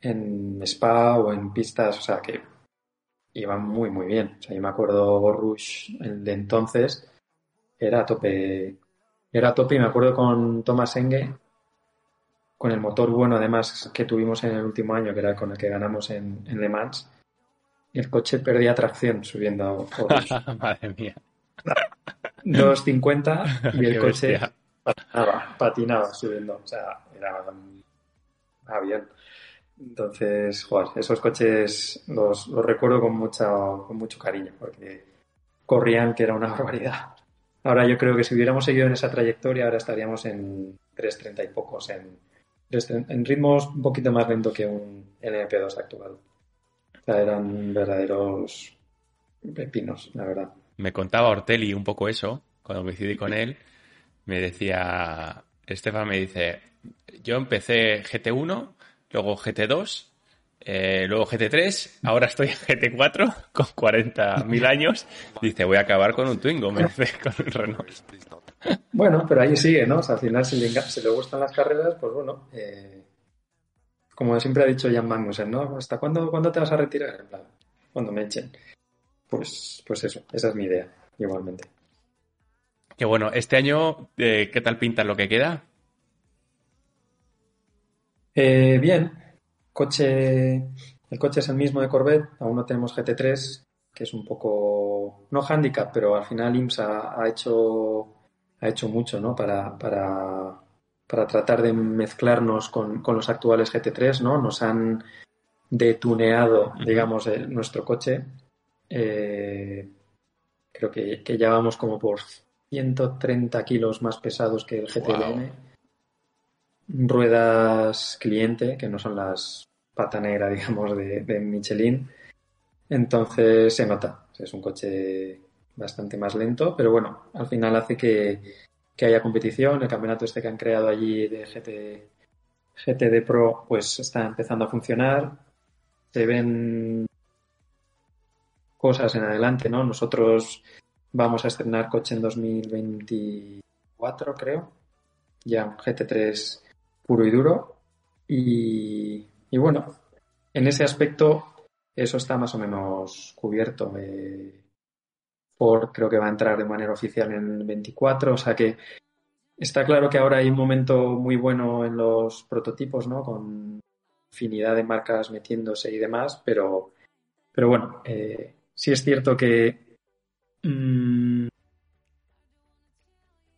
en spa o en pistas, o sea que iban muy, muy bien. O sea, yo me acuerdo Rush, el de entonces, era a tope, era tope y me acuerdo con Thomas Enge, con el motor bueno además que tuvimos en el último año, que era con el que ganamos en, Le Mans, el coche perdía tracción subiendo a [LAUGHS] Madre mía. 250 y el coche patinaba, patinaba subiendo. O sea, era un avión. Entonces, joder, esos coches los, recuerdo con, mucha, con mucho cariño, porque corrían que era una [LAUGHS] barbaridad. Ahora yo creo que si hubiéramos seguido en esa trayectoria, ahora estaríamos en 3.30 y pocos, en, ritmos un poquito más lento que un LMP2 actual. O sea, eran verdaderos pepinos, la verdad. Me contaba Ortelli un poco eso, cuando coincidí con él. Me decía, Estefan me dice, yo empecé GT1, luego GT2, eh, luego GT3, ahora estoy en GT4 [LAUGHS] con 40.000 años. Dice, voy a acabar con un Twingo, me dice, [LAUGHS] con un Renault. Bueno, pero ahí sigue, ¿no? O sea, al final, si le, le gustan las carreras, pues bueno, eh, como siempre ha dicho Jan Magnussen, ¿no? ¿Hasta cuándo, cuándo te vas a retirar? En plan, cuando me echen. Pues, pues eso, esa es mi idea, igualmente. Que bueno, este año, eh, ¿qué tal pinta lo que queda? Bien, coche, el coche es el mismo de Corvette, aún no tenemos GT3, que es un poco, no handicap, pero al final IMSA ha hecho, ha hecho mucho ¿no? para, para, para tratar de mezclarnos con, con, los actuales GT3, ¿no? Nos han detuneado, digamos, el, nuestro coche. Eh, creo que, que, ya vamos como por 130 kilos más pesados que el GTLM ruedas cliente, que no son las pata negra, [LAUGHS] digamos, de, Michelin. Entonces se nota, es un coche bastante más lento, pero bueno, al final hace que, haya competición. El campeonato este que han creado allí de GT, GTD Pro, pues está empezando a funcionar. Se ven cosas en adelante, ¿no? Nosotros vamos a estrenar coche en 2024, creo. Ya GT3 puro y duro. Y, bueno, en ese aspecto eso está más o menos cubierto. Eh, Ford creo que va a entrar de manera oficial en el 24, o sea que está claro que ahora hay un momento muy bueno en los prototipos, ¿no? Con infinidad de marcas metiéndose y demás, pero, pero bueno, eh, sí es cierto que mmm,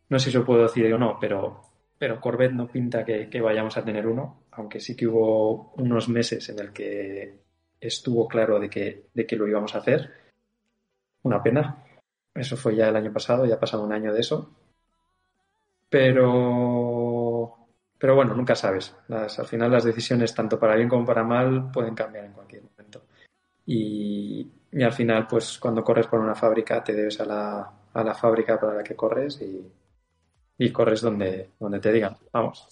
no sé si lo puedo decir o no, pero pero Corvette no pinta que, vayamos a tener uno, aunque sí que hubo unos meses en el que estuvo claro de que, de que lo íbamos a hacer. Una pena. Eso fue ya el año pasado, ya ha pasado un año de eso. Pero, pero bueno, nunca sabes. al final las decisiones, tanto para bien como para mal, pueden cambiar en cualquier momento. Y, y al final, pues cuando corres por una fábrica, te debes a la, a la fábrica para la que corres y, y corres donde, donde te digan, vamos.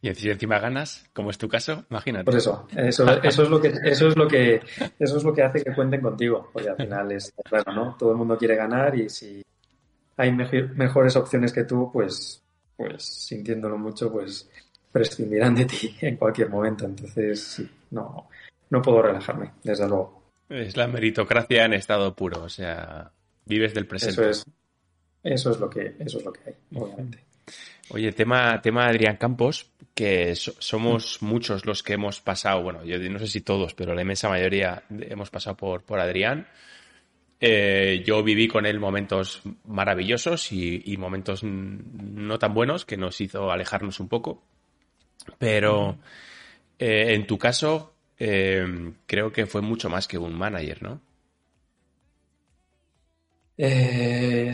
Y si encima ganas, como es tu caso, imagínate. Pues eso, eso, eso es lo que, eso es lo que, eso es lo que hace que cuenten contigo, porque al final es claro, ¿no? Todo el mundo quiere ganar y si hay mejores opciones que tú, pues, pues sintiéndolo mucho, pues prescindirán de ti [LAUGHS] en cualquier momento. Entonces, sí, no, no puedo relajarme, desde luego. Es la meritocracia en estado puro, o sea, vives del presente. Eso es, eso es lo que, eso es lo que hay, obviamente. Oye, tema, tema Adrián Campos, que somos muchos los que hemos pasado, bueno, yo no sé si todos, pero la inmensa mayoría hemos pasado por, por Adrián. Eh, yo viví con él momentos maravillosos y, momentos no tan buenos que nos hizo alejarnos un poco. Pero eh, en tu caso, eh, creo que fue mucho más que un manager, ¿no?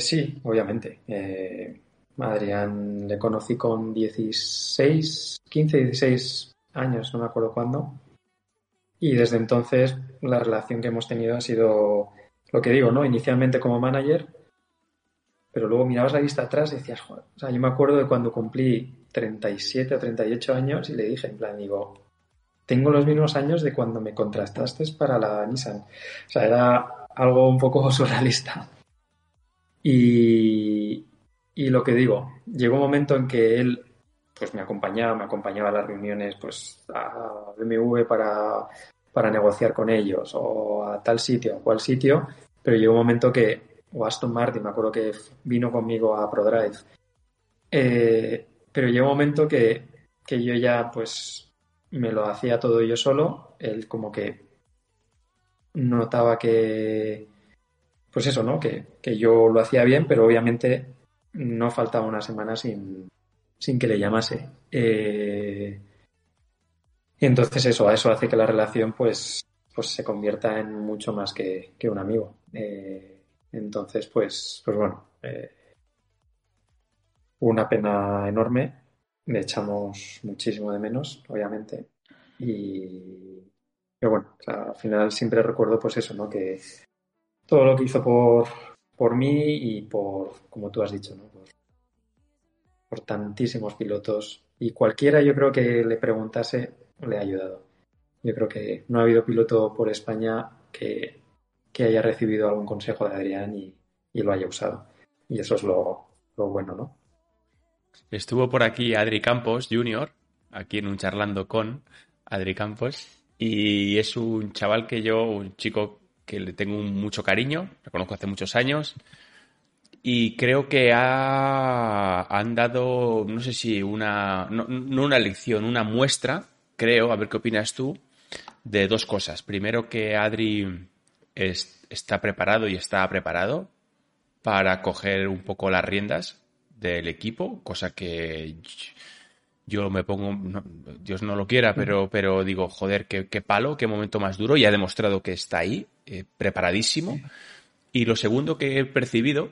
sí, obviamente. Adrián le conocí con 16, 15, 16 años, no me acuerdo cuándo. Y desde entonces la relación que hemos tenido ha sido lo que digo, ¿no? Inicialmente como manager, pero luego mirabas la vista atrás y decías, joder, o sea, yo me acuerdo de cuando cumplí 37 o 38 años y le dije, en plan, digo, tengo los mismos años de cuando me contrastaste para la Nissan. O sea, era algo un poco [LAUGHS] surrealista. Y, y lo que digo, llegó un momento en que él pues me acompañaba, me acompañaba a las reuniones pues a BMW para, para negociar con ellos o a tal sitio, a cual sitio, pero llegó un momento que, o Aston Martin, me acuerdo que vino conmigo a ProDrive, eh, pero llegó un momento que, que yo ya pues me lo hacía todo yo solo, él como que notaba que, pues eso, ¿no? Que, que yo lo hacía bien, pero obviamente no faltaba una semana sin, sin que le llamase. Eh, y entonces eso, eso hace que la relación pues, pues se convierta en mucho más que, un amigo. Eh, entonces, pues, pues bueno, eh, una pena enorme. Le echamos muchísimo de menos, obviamente. Y, bueno, al final siempre recuerdo pues eso, ¿no? Que todo lo que hizo por, por mí y por, como tú has dicho, ¿no? Por, tantísimos pilotos. Y cualquiera yo creo que le preguntase le ha ayudado. Yo creo que no ha habido piloto por España que, que haya recibido algún consejo de Adrián y, y lo haya usado. Y eso es lo, lo, bueno, ¿no? Estuvo por aquí Adri Campos Junior, aquí en un charlando con Adri Campos, y es un chaval que yo, un chico que le tengo mucho cariño, lo conozco hace muchos años, y creo que ha, han dado, no sé si una, no, no una lección, una muestra, creo, a ver qué opinas tú, de dos cosas. Primero que Adri es, está preparado y está preparado para coger un poco las riendas del equipo, cosa que yo me pongo, Dios no lo quiera, pero, pero digo, joder, qué, palo, qué momento más duro, y ha demostrado que está ahí, eh, preparadísimo. Y lo segundo que he percibido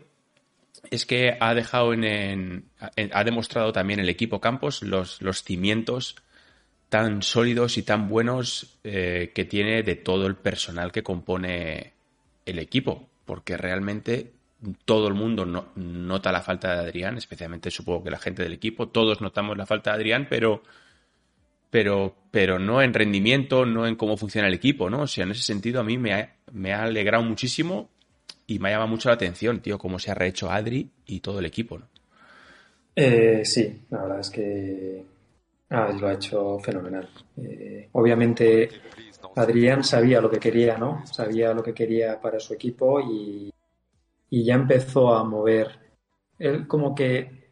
es que ha dejado en, ha demostrado también el equipo Campos los, los cimientos tan sólidos y tan buenos eh, que tiene de todo el personal que compone el equipo, porque realmente todo el mundo nota la falta de Adrián, especialmente supongo que la gente del equipo, todos notamos la falta de Adrián, pero, pero, pero no en rendimiento, no en cómo funciona el equipo, ¿no? O sea, en ese sentido a mí me ha, me ha alegrado muchísimo y me ha llamado mucho la atención, tío, cómo se ha rehecho Adri y todo el equipo, ¿no? Eh, sí, la verdad es que lo ha hecho fenomenal. Eh, obviamente Adrián sabía lo que quería, ¿no? Sabía lo que quería para su equipo y, y ya empezó a mover. Él como que,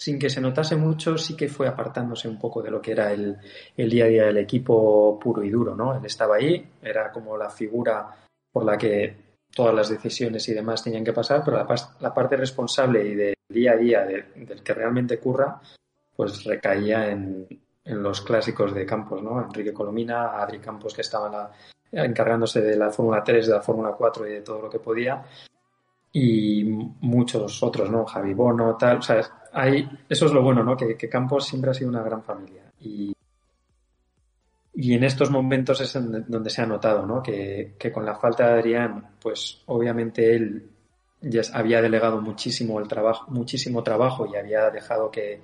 sin que se notase mucho, sí que fue apartándose un poco de lo que era el, el día a día del equipo puro y duro, ¿no? Él estaba ahí, era como la figura por la que todas las decisiones y demás tenían que pasar, pero la, la parte responsable y del día a día del que realmente curra, pues recaía en, en, los clásicos de Campos, ¿no? Enrique Colomina, Adri Campos, que estaba encargándose de la Fórmula 3, de la Fórmula 4 y de todo lo que podía, y muchos otros, ¿no? Javi Bono, tal, o sea, hay, eso es lo bueno, ¿no? Que, que, Campos siempre ha sido una gran familia y, y en estos momentos es donde se ha notado, ¿no? Que, que con la falta de Adrián, pues obviamente él ya había delegado muchísimo el trabajo, muchísimo trabajo y había dejado que,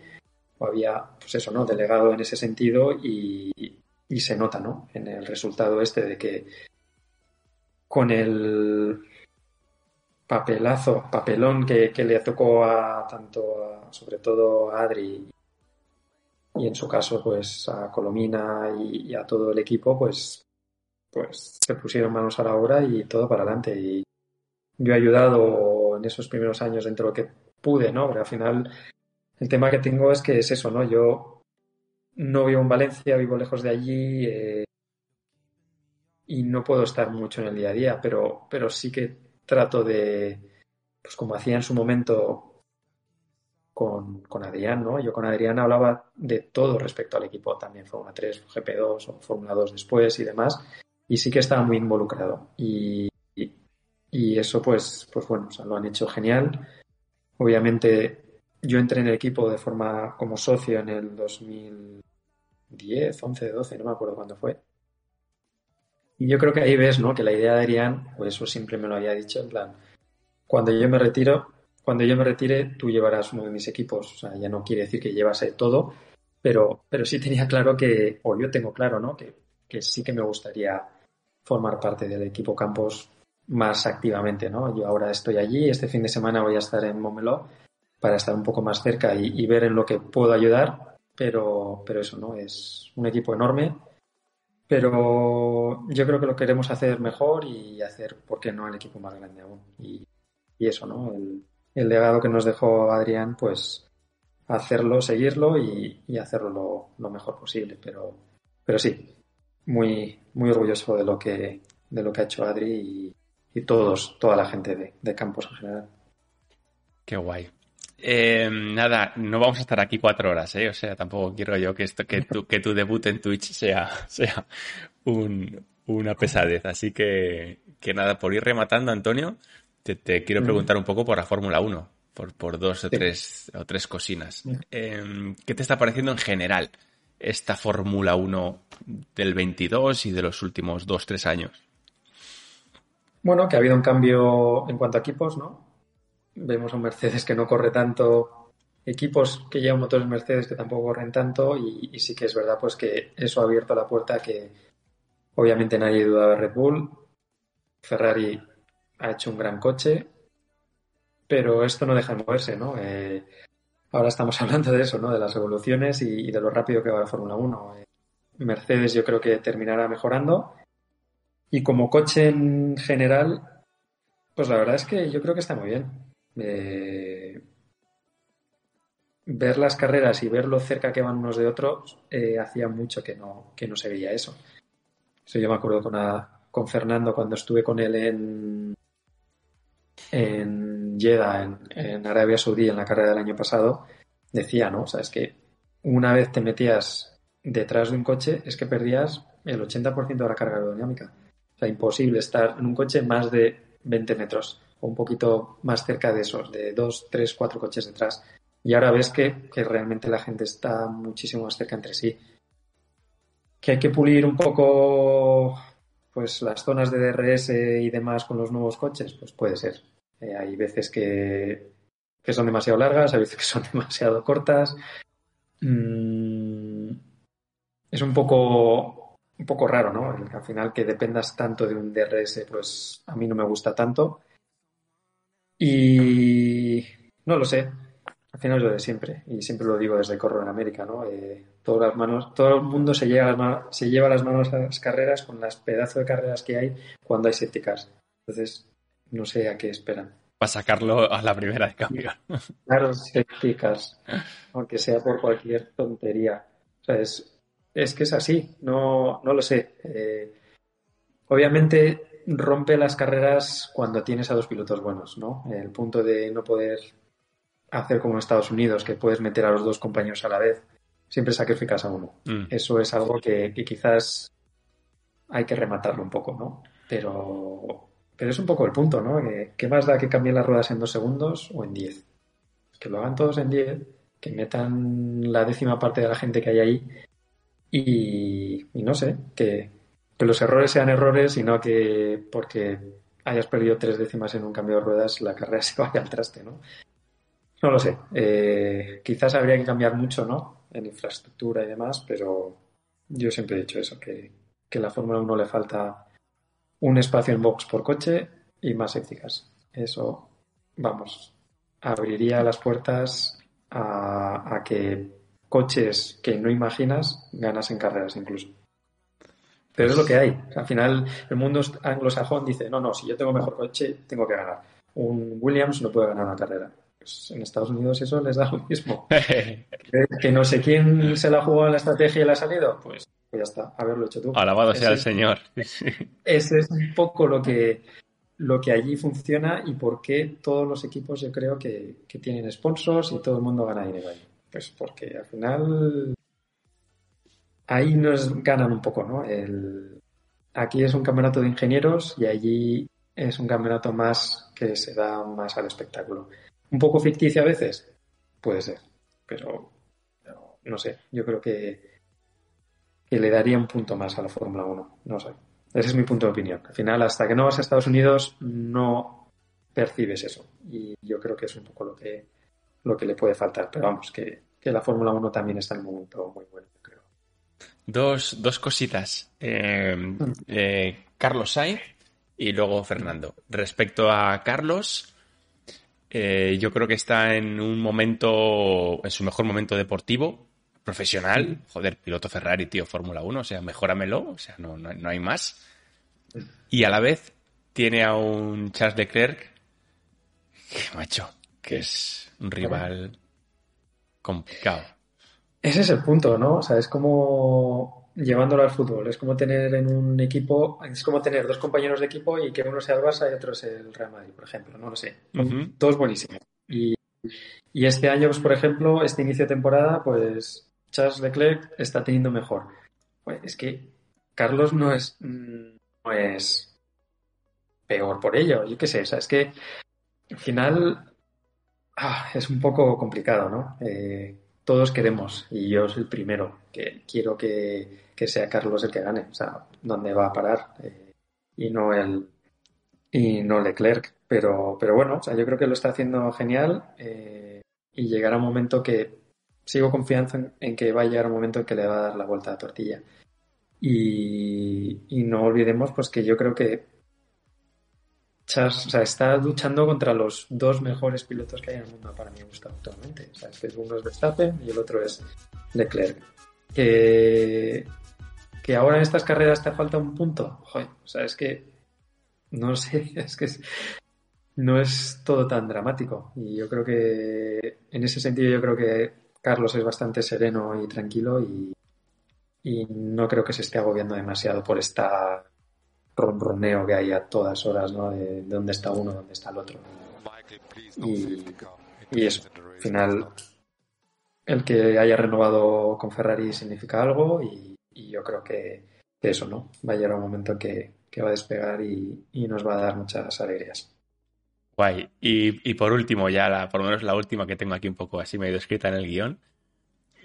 o había, pues eso, ¿no? Delegado en ese sentido y, y se nota, ¿no? En el resultado este de que con el papelazo, papelón que, le tocó a tanto, sobre todo a Adri y en su caso pues a Colomina y, a todo el equipo pues pues se pusieron manos a la obra y todo para adelante y yo he ayudado en esos primeros años dentro de lo que pude, ¿no? Pero al final el tema que tengo es que es eso, ¿no? Yo no vivo en Valencia, vivo lejos de allí eh, y no puedo estar mucho en el día a día, pero, pero sí que trato de, pues como hacía en su momento con, con Adrián, ¿no? Yo con Adrián hablaba de todo respecto al equipo, también Fórmula 3, GP2 o Fórmula 2 después y demás, y sí que estaba muy involucrado. Y, y, eso, pues, pues bueno, lo han hecho genial. Obviamente, yo entré en el equipo de forma como socio en el 2010, 11, 12, no me acuerdo cuándo fue. Y yo creo que ahí ves, ¿no? Que la idea de Adrián, pues eso siempre me lo había dicho, en plan, cuando yo me retiro, cuando yo me retire, tú llevarás uno de mis equipos. O sea, ya no quiere decir que llevase todo, pero, pero sí tenía claro que, o yo tengo claro, ¿no? Que, que sí que me gustaría formar parte del equipo Campos más activamente, ¿no? Yo ahora estoy allí, este fin de semana voy a estar en Momeló para estar un poco más cerca y, y ver en lo que puedo ayudar, pero, pero eso, ¿no? Es un equipo enorme pero yo creo que lo queremos hacer mejor y hacer, ¿por qué no?, el equipo más grande aún. Y, eso, ¿no? El, legado que nos dejó Adrián, pues hacerlo, seguirlo y, hacerlo lo, mejor posible. Pero, pero sí, muy, muy orgulloso de lo que, de lo que ha hecho Adri y, todos, toda la gente de, de Campos en general. Qué guay. Eh, nada, no vamos a estar aquí cuatro horas, ¿eh? O sea, tampoco quiero yo que esto, que tu, que tu debut en Twitch sea, [LAUGHS] sea un, una pesadez. Así que, que nada, por ir rematando, Antonio, te, quiero preguntar un poco por la Fórmula 1. por, por dos o, tres, o tres cocinas. Em, ¿Qué te está pareciendo en general esta Fórmula 1 del 22 y de los últimos dos, tres años? Bueno, que ha habido un cambio en cuanto a equipos, ¿no? Vemos a un Mercedes que no corre tanto, equipos que llevan motores Mercedes que tampoco corren tanto y, sí que es verdad pues que eso ha abierto la puerta que obviamente nadie duda de Red Bull, Ferrari ha hecho un gran coche, pero esto no deja de moverse, ¿no? Eh, ahora estamos [LAUGHS] hablando de eso, ¿no? De las evoluciones y, de lo rápido que va la Fórmula 1. Eh, Mercedes yo creo que terminará mejorando. Y como coche en general, pues la verdad es que yo creo que está muy bien. Eh, ver las carreras y ver lo cerca que van unos de otros, hacía mucho que no, que no se veía eso. Eso yo me acuerdo con, Fernando cuando estuve con él en, en Jeddah, en, Arabia Saudí, en la carrera del año pasado, decía, ¿no? O sea, es que una vez te metías detrás de un coche, es que perdías el 80% de la carga aerodinámica. O sea, imposible estar en un coche más de 20 metros o un poquito más cerca de esos, de 2, 3, 4 coches detrás. Y ahora ves que, que realmente la gente está muchísimo más cerca entre sí. Que hay que pulir un poco pues las zonas de DRS y demás con los nuevos coches, pues puede ser. Eh, hay veces que, son demasiado largas, hay veces que son [LAUGHS] demasiado cortas. Mm, es un poco, un poco raro, ¿no? Al final que dependas tanto de un DRS, pues a mí no me gusta tanto. Y no lo sé. Al final yo de siempre, y siempre lo digo desde Corro en América, ¿no? Eh, todas las manos, todo el mundo se lleva, las manos, se lleva las manos a las carreras con las pedazos de carreras que hay cuando hay safety cars. Entonces, no sé a qué esperan. Para sacarlo a la primera de cambio. Claro, safety aunque sea por cualquier tontería. O sea, es, es que es así, no, no lo sé. Eh, obviamente rompe las carreras cuando tienes a dos pilotos buenos, ¿no? El punto de no poder hacer como en Estados Unidos, que puedes meter a los dos compañeros a la vez, siempre sacrificas a uno. Mm. Eso es algo que, quizás hay que rematarlo un poco, ¿no? Pero, pero es un poco el punto, ¿no? ¿Qué más da que cambien las ruedas en dos segundos o en diez? Que lo hagan todos en diez, que metan la décima parte de la gente que hay ahí y, y no sé, que, que los errores sean errores y no que porque hayas perdido tres décimas en un cambio de ruedas la carrera [LAUGHS] se vaya al traste, ¿no? No lo sé. Eh, quizás habría que cambiar mucho, ¿no? En infraestructura y demás, pero yo siempre he dicho eso, que, que la Fórmula 1 le falta un espacio en box por coche y más éticas. Eso, vamos, abriría las puertas a, a que coches que no imaginas ganas en carreras incluso. Pero es lo que hay. Al final, el mundo anglosajón dice, no, no, si yo tengo mejor coche, tengo que ganar. Un Williams no puede ganar una carrera. Pues en Estados Unidos eso les da lo mismo. [LAUGHS] que no sé quién se la jugado en la estrategia y la ha salido, pues, pues, ya está, haberlo hecho tú. Alabado sea el Señor. [LAUGHS] ese es un poco lo que, lo que allí funciona y por qué todos los equipos yo creo que, tienen sponsors y todo el mundo gana dinero ahí. Pues porque al final ahí nos ganan un poco, ¿no? El, aquí es un campeonato de ingenieros y allí es un campeonato más que se da más al espectáculo. Un poco ficticio a veces, puede ser, pero no, sé, yo creo que, que le daría un punto más a la Fórmula 1, no sé. Ese es mi punto de opinión. Al final, hasta que no vas a Estados Unidos, no percibes eso. Y yo creo que es un poco lo que, lo que le puede faltar. Pero vamos, que, la Fórmula 1 también está en un momento muy bueno, creo. Dos, dos cositas. Eh, mm. eh, Carlos Sainz y luego Fernando. Respecto a Carlos, eh, yo creo que está en un momento, en su mejor momento deportivo, profesional. Joder, piloto Ferrari, tío, Fórmula 1, o sea, mejóramelo, o sea, no, no, hay más. Y a la vez tiene a un Charles Leclerc, que macho, que es un rival complicado. Ese es el punto, ¿no? O sea, es como llevándolo al fútbol. Es como tener en un equipo, es como tener dos compañeros de equipo y que uno sea el Barça y otro sea el Real Madrid, por ejemplo. No lo sé. Todos buenísimos. Y, este año, pues, por ejemplo, este inicio de temporada, pues Charles Leclerc está teniendo mejor. Pues es que Carlos no es, no es peor por ello. Yo qué sé, o sea, es que al final ah, es un poco complicado, ¿no? Eh, todos queremos, y yo soy el primero, que quiero que, sea Carlos el que gane, o sea, dónde va a parar eh, y no el y no Leclerc, pero, pero bueno, o sea, yo creo que lo está haciendo genial eh, y llegará un momento que sigo confianza en, que va a llegar un momento en que le va a dar la vuelta a la tortilla. Y, y no olvidemos pues que yo creo que O sea, está luchando contra los dos mejores pilotos que hay en el mundo para mi gusto actualmente. O sea, es uno es Verstappen y el otro es Leclerc. Que, que ahora en estas carreras te falta un punto. O sea, es que no sé, [LAUGHS] es que no es todo tan dramático. Y yo creo que en ese sentido yo creo que Carlos es bastante sereno y tranquilo y, y no creo que se esté agobiando demasiado por esta ronroneo que hay a todas horas, ¿no? De, dónde está uno, dónde está el otro. Y, y eso, al final, el que haya renovado con Ferrari significa algo y, yo creo que, eso, ¿no? Va a llegar un momento que, va a despegar y, nos va a dar muchas alegrías. Guay. Y, por último, ya la, por lo menos la última que tengo aquí un poco así medio escrita en el guion.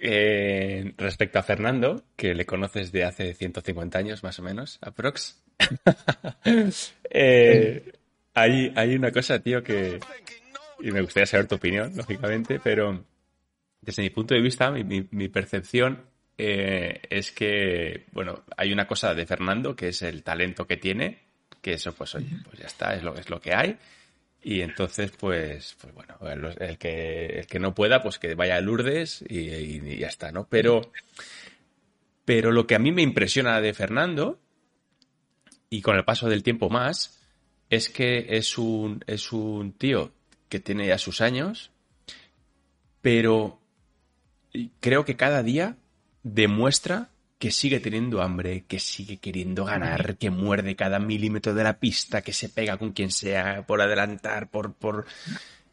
Eh, respecto a Fernando, que le conoces de hace 150 años más o menos, aprox. [LAUGHS] Eh, hay, hay una cosa, tío, que... Y me gustaría saber tu opinión, lógicamente, pero desde mi punto de vista, mi, percepción eh, es que, bueno, hay una cosa de Fernando, que es el talento que tiene, que eso, pues, oye, pues ya está, es lo, es lo que hay. Y entonces, pues, pues bueno, el, que, el que no pueda, pues que vaya a Lourdes y, y, ya está, ¿no? Pero, pero lo que a mí me impresiona de Fernando y con el paso del tiempo más, es que es un, es un tío que tiene ya sus años, pero creo que cada día demuestra que sigue teniendo hambre, que sigue queriendo ganar, que muerde cada milímetro de la pista, que se pega con quien sea por adelantar, por... por...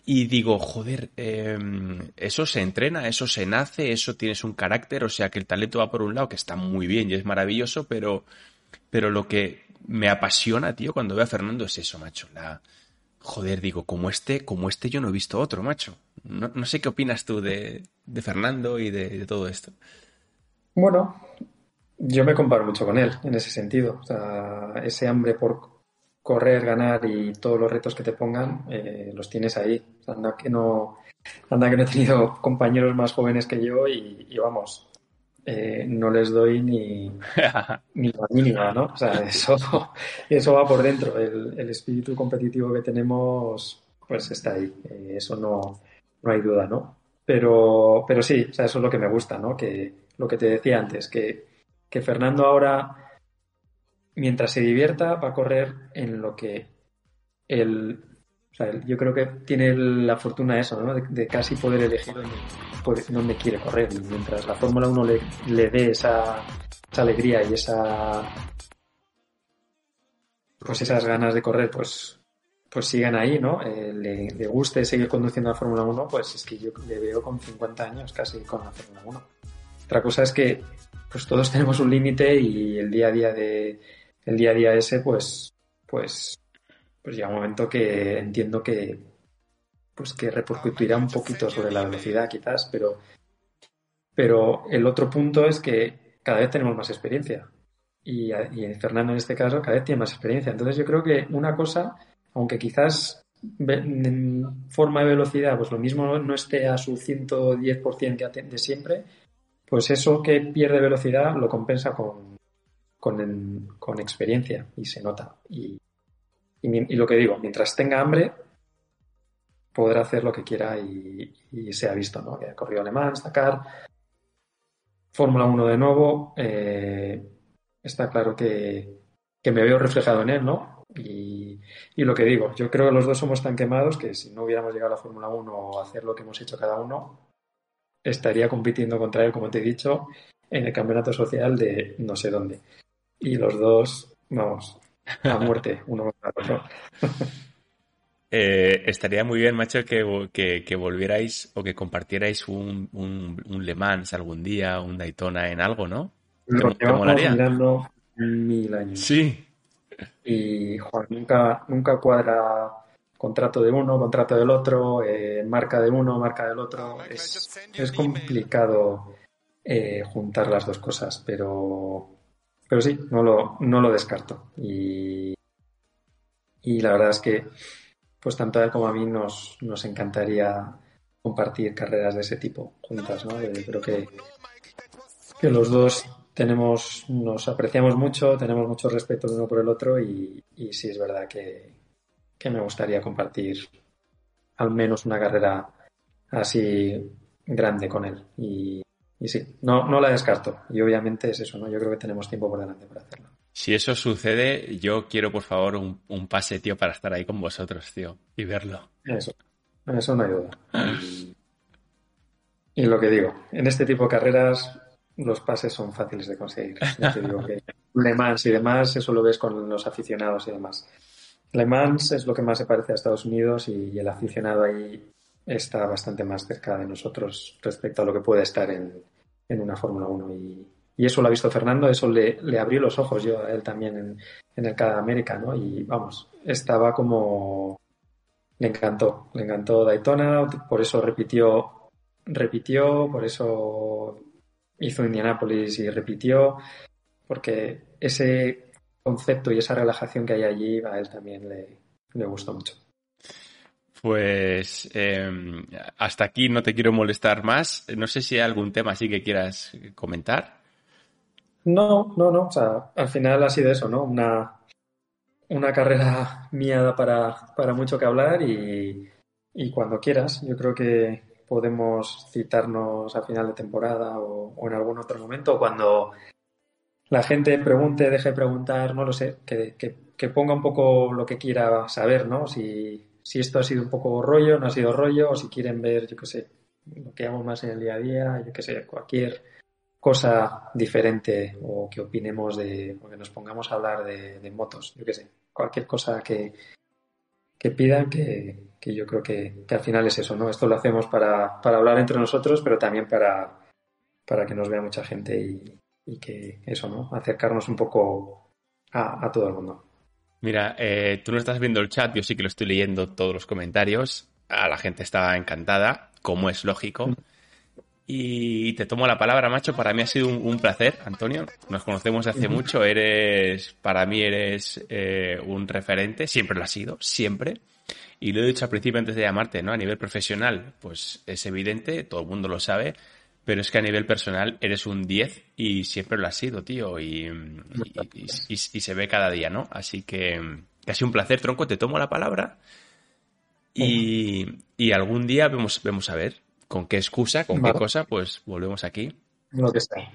Y digo, joder, em, eso se entrena, eso se nace, eso tienes un carácter, o sea que el talento va por un lado, que está muy bien y es maravilloso, pero, pero lo que me apasiona, tío, cuando veo a Fernando es eso, macho. La... Joder, digo, como este, como este yo no he visto otro, macho. No, sé qué opinas tú de, Fernando y de, todo esto. Bueno, yo me comparo mucho con él en ese sentido. O sea, ese hambre por correr, ganar y todos los retos que te pongan, eh, los tienes ahí. anda que no, anda que no he tenido compañeros más jóvenes que yo y vamos, eh, no les doy ni, [LAUGHS] ni la mínima, ¿no? O sea, eso, eso va por dentro. El, espíritu competitivo que tenemos, pues está ahí. Eh, eso no, no hay duda, ¿no? Pero, pero sí, o sea, eso es lo que me gusta, ¿no? Que lo que te decía antes, que, que Fernando ahora, mientras se divierta, va a correr en lo que él yo creo que tiene la fortuna eso, ¿no? De, casi poder elegir dónde, quiere correr. Y mientras la Fórmula 1 le, le dé esa, alegría y esa pues esas ganas de correr, pues, pues sigan ahí, ¿no? Eh, le, guste seguir conduciendo la Fórmula 1, pues es que yo le veo con 50 años casi con la Fórmula 1. Otra cosa es que pues todos [LAUGHS] tenemos un límite y el día a día de el día a día ese, pues, pues pues llega un momento que entiendo que pues que repercutirá un poquito sobre la velocidad quizás, pero, pero el otro punto es que cada vez tenemos más experiencia. Y, y Fernando en este caso cada vez tiene más experiencia. Entonces yo creo que una cosa, aunque quizás en forma de velocidad, pues lo mismo no esté a su 110% que de siempre, pues eso que pierde velocidad lo compensa con, con, experiencia y se nota. Y, y, lo que digo, mientras tenga hambre, podrá hacer lo que quiera y, se ha visto, ¿no? Que ha corrido Alemán, Dakar, Fórmula 1 de nuevo. Eh, está claro que, me veo reflejado en él, ¿no? Y, lo que digo, yo creo que los dos somos tan quemados que si no hubiéramos llegado a la Fórmula 1 o hacer lo que hemos hecho cada uno, estaría compitiendo contra él, como te he dicho, en el campeonato social de no sé dónde. Y los dos, vamos, a muerte [LAUGHS] uno otro. [LAUGHS] Eh, estaría muy bien, macho, que, que, volvierais o que compartierais un, un, Le Mans algún día, un Daytona en algo, ¿no? Lo molaría? mirando mil años. Sí. Y Juan, nunca, nunca cuadra contrato de uno, contrato del otro, eh, marca de uno, marca del otro. Es, es complicado eh, juntar las dos cosas, pero, pero sí, no lo, no lo descarto. Y, y la verdad es que, pues tanto a él como a mí nos, nos encantaría compartir carreras de ese tipo juntas, ¿no? creo que, que los dos tenemos, nos apreciamos mucho, tenemos mucho respeto el uno por el otro y, y sí es verdad que, que me gustaría compartir al menos una carrera así grande con él. Y, y, sí, no, no la descarto. Y obviamente es eso, ¿no? Yo creo que tenemos tiempo por delante para hacerlo. Si eso sucede, yo quiero por favor un, un pase, tío, para estar ahí con vosotros, tío, y verlo. Eso, eso no hay duda. y lo que digo, en este tipo de carreras los pases son fáciles de conseguir. te digo que [LAUGHS] Le Mans y demás, eso lo ves con los aficionados y demás. Le Mans es lo que más se parece a Estados Unidos y el aficionado ahí está bastante más cerca de nosotros respecto a lo que puede estar en, una Fórmula 1. Y, eso lo ha visto Fernando, eso le, abrió los ojos yo a él también en, en el Cada América, ¿no? Y vamos, estaba como... Le encantó, le encantó Daytona, por eso repitió, repitió, por eso hizo Indianápolis y repitió, porque ese concepto y esa relajación que hay allí a él también le, le gustó mucho. Pues eh, hasta aquí no te quiero molestar más. No sé si hay algún tema así que quieras comentar. No, no, no. O sea, al final ha sido eso, ¿no? Una, una carrera [LAUGHS] mía para, para mucho que hablar y, y, cuando quieras. Yo creo que podemos citarnos a final de temporada o, o en algún otro momento cuando la gente pregunte, deje de preguntar, no lo sé, que, que, que, ponga un poco lo que quiera saber, ¿no? Si, si esto ha sido un poco rollo, no ha sido rollo, o si quieren ver, yo qué sé, lo que hago más en el día a día, yo qué sé, cualquier cosa diferente o que opinemos de, o que nos pongamos a hablar de, de motos, yo qué sé, cualquier cosa que, que pidan, que, que yo creo que, que, al final es eso, ¿no? Esto lo hacemos para, para hablar entre nosotros, pero también para, para que nos vea mucha gente y, y que eso, ¿no? Acercarnos un poco a, a todo el mundo. Mira, eh, tú no estás viendo el chat, yo sí que lo estoy leyendo todos los comentarios. A la gente está encantada, como es lógico. Y te tomo la palabra, macho. Para mí ha sido un, un placer, Antonio. Nos conocemos hace mucho. Eres, para mí eres eh, un referente. Siempre lo has sido, siempre. Y lo he dicho al principio antes de llamarte, ¿no? A nivel profesional, pues es evidente, todo el mundo lo sabe pero es que a nivel personal eres un 10 y siempre lo has sido, tío, y, y, y, y, se ve cada día, ¿no? Así que, que ha sido un placer, tronco, te tomo la palabra y, algún día vemos, vemos a ver con qué excusa, con vale. qué cosa, pues volvemos aquí. Lo que sea.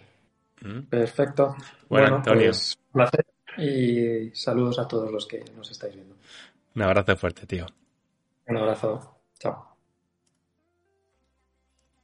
¿Mm? Perfecto. Bueno, bueno Antonio. Pues, placer y saludos a todos los que nos estáis viendo. Un abrazo fuerte, tío. Un abrazo. Chao.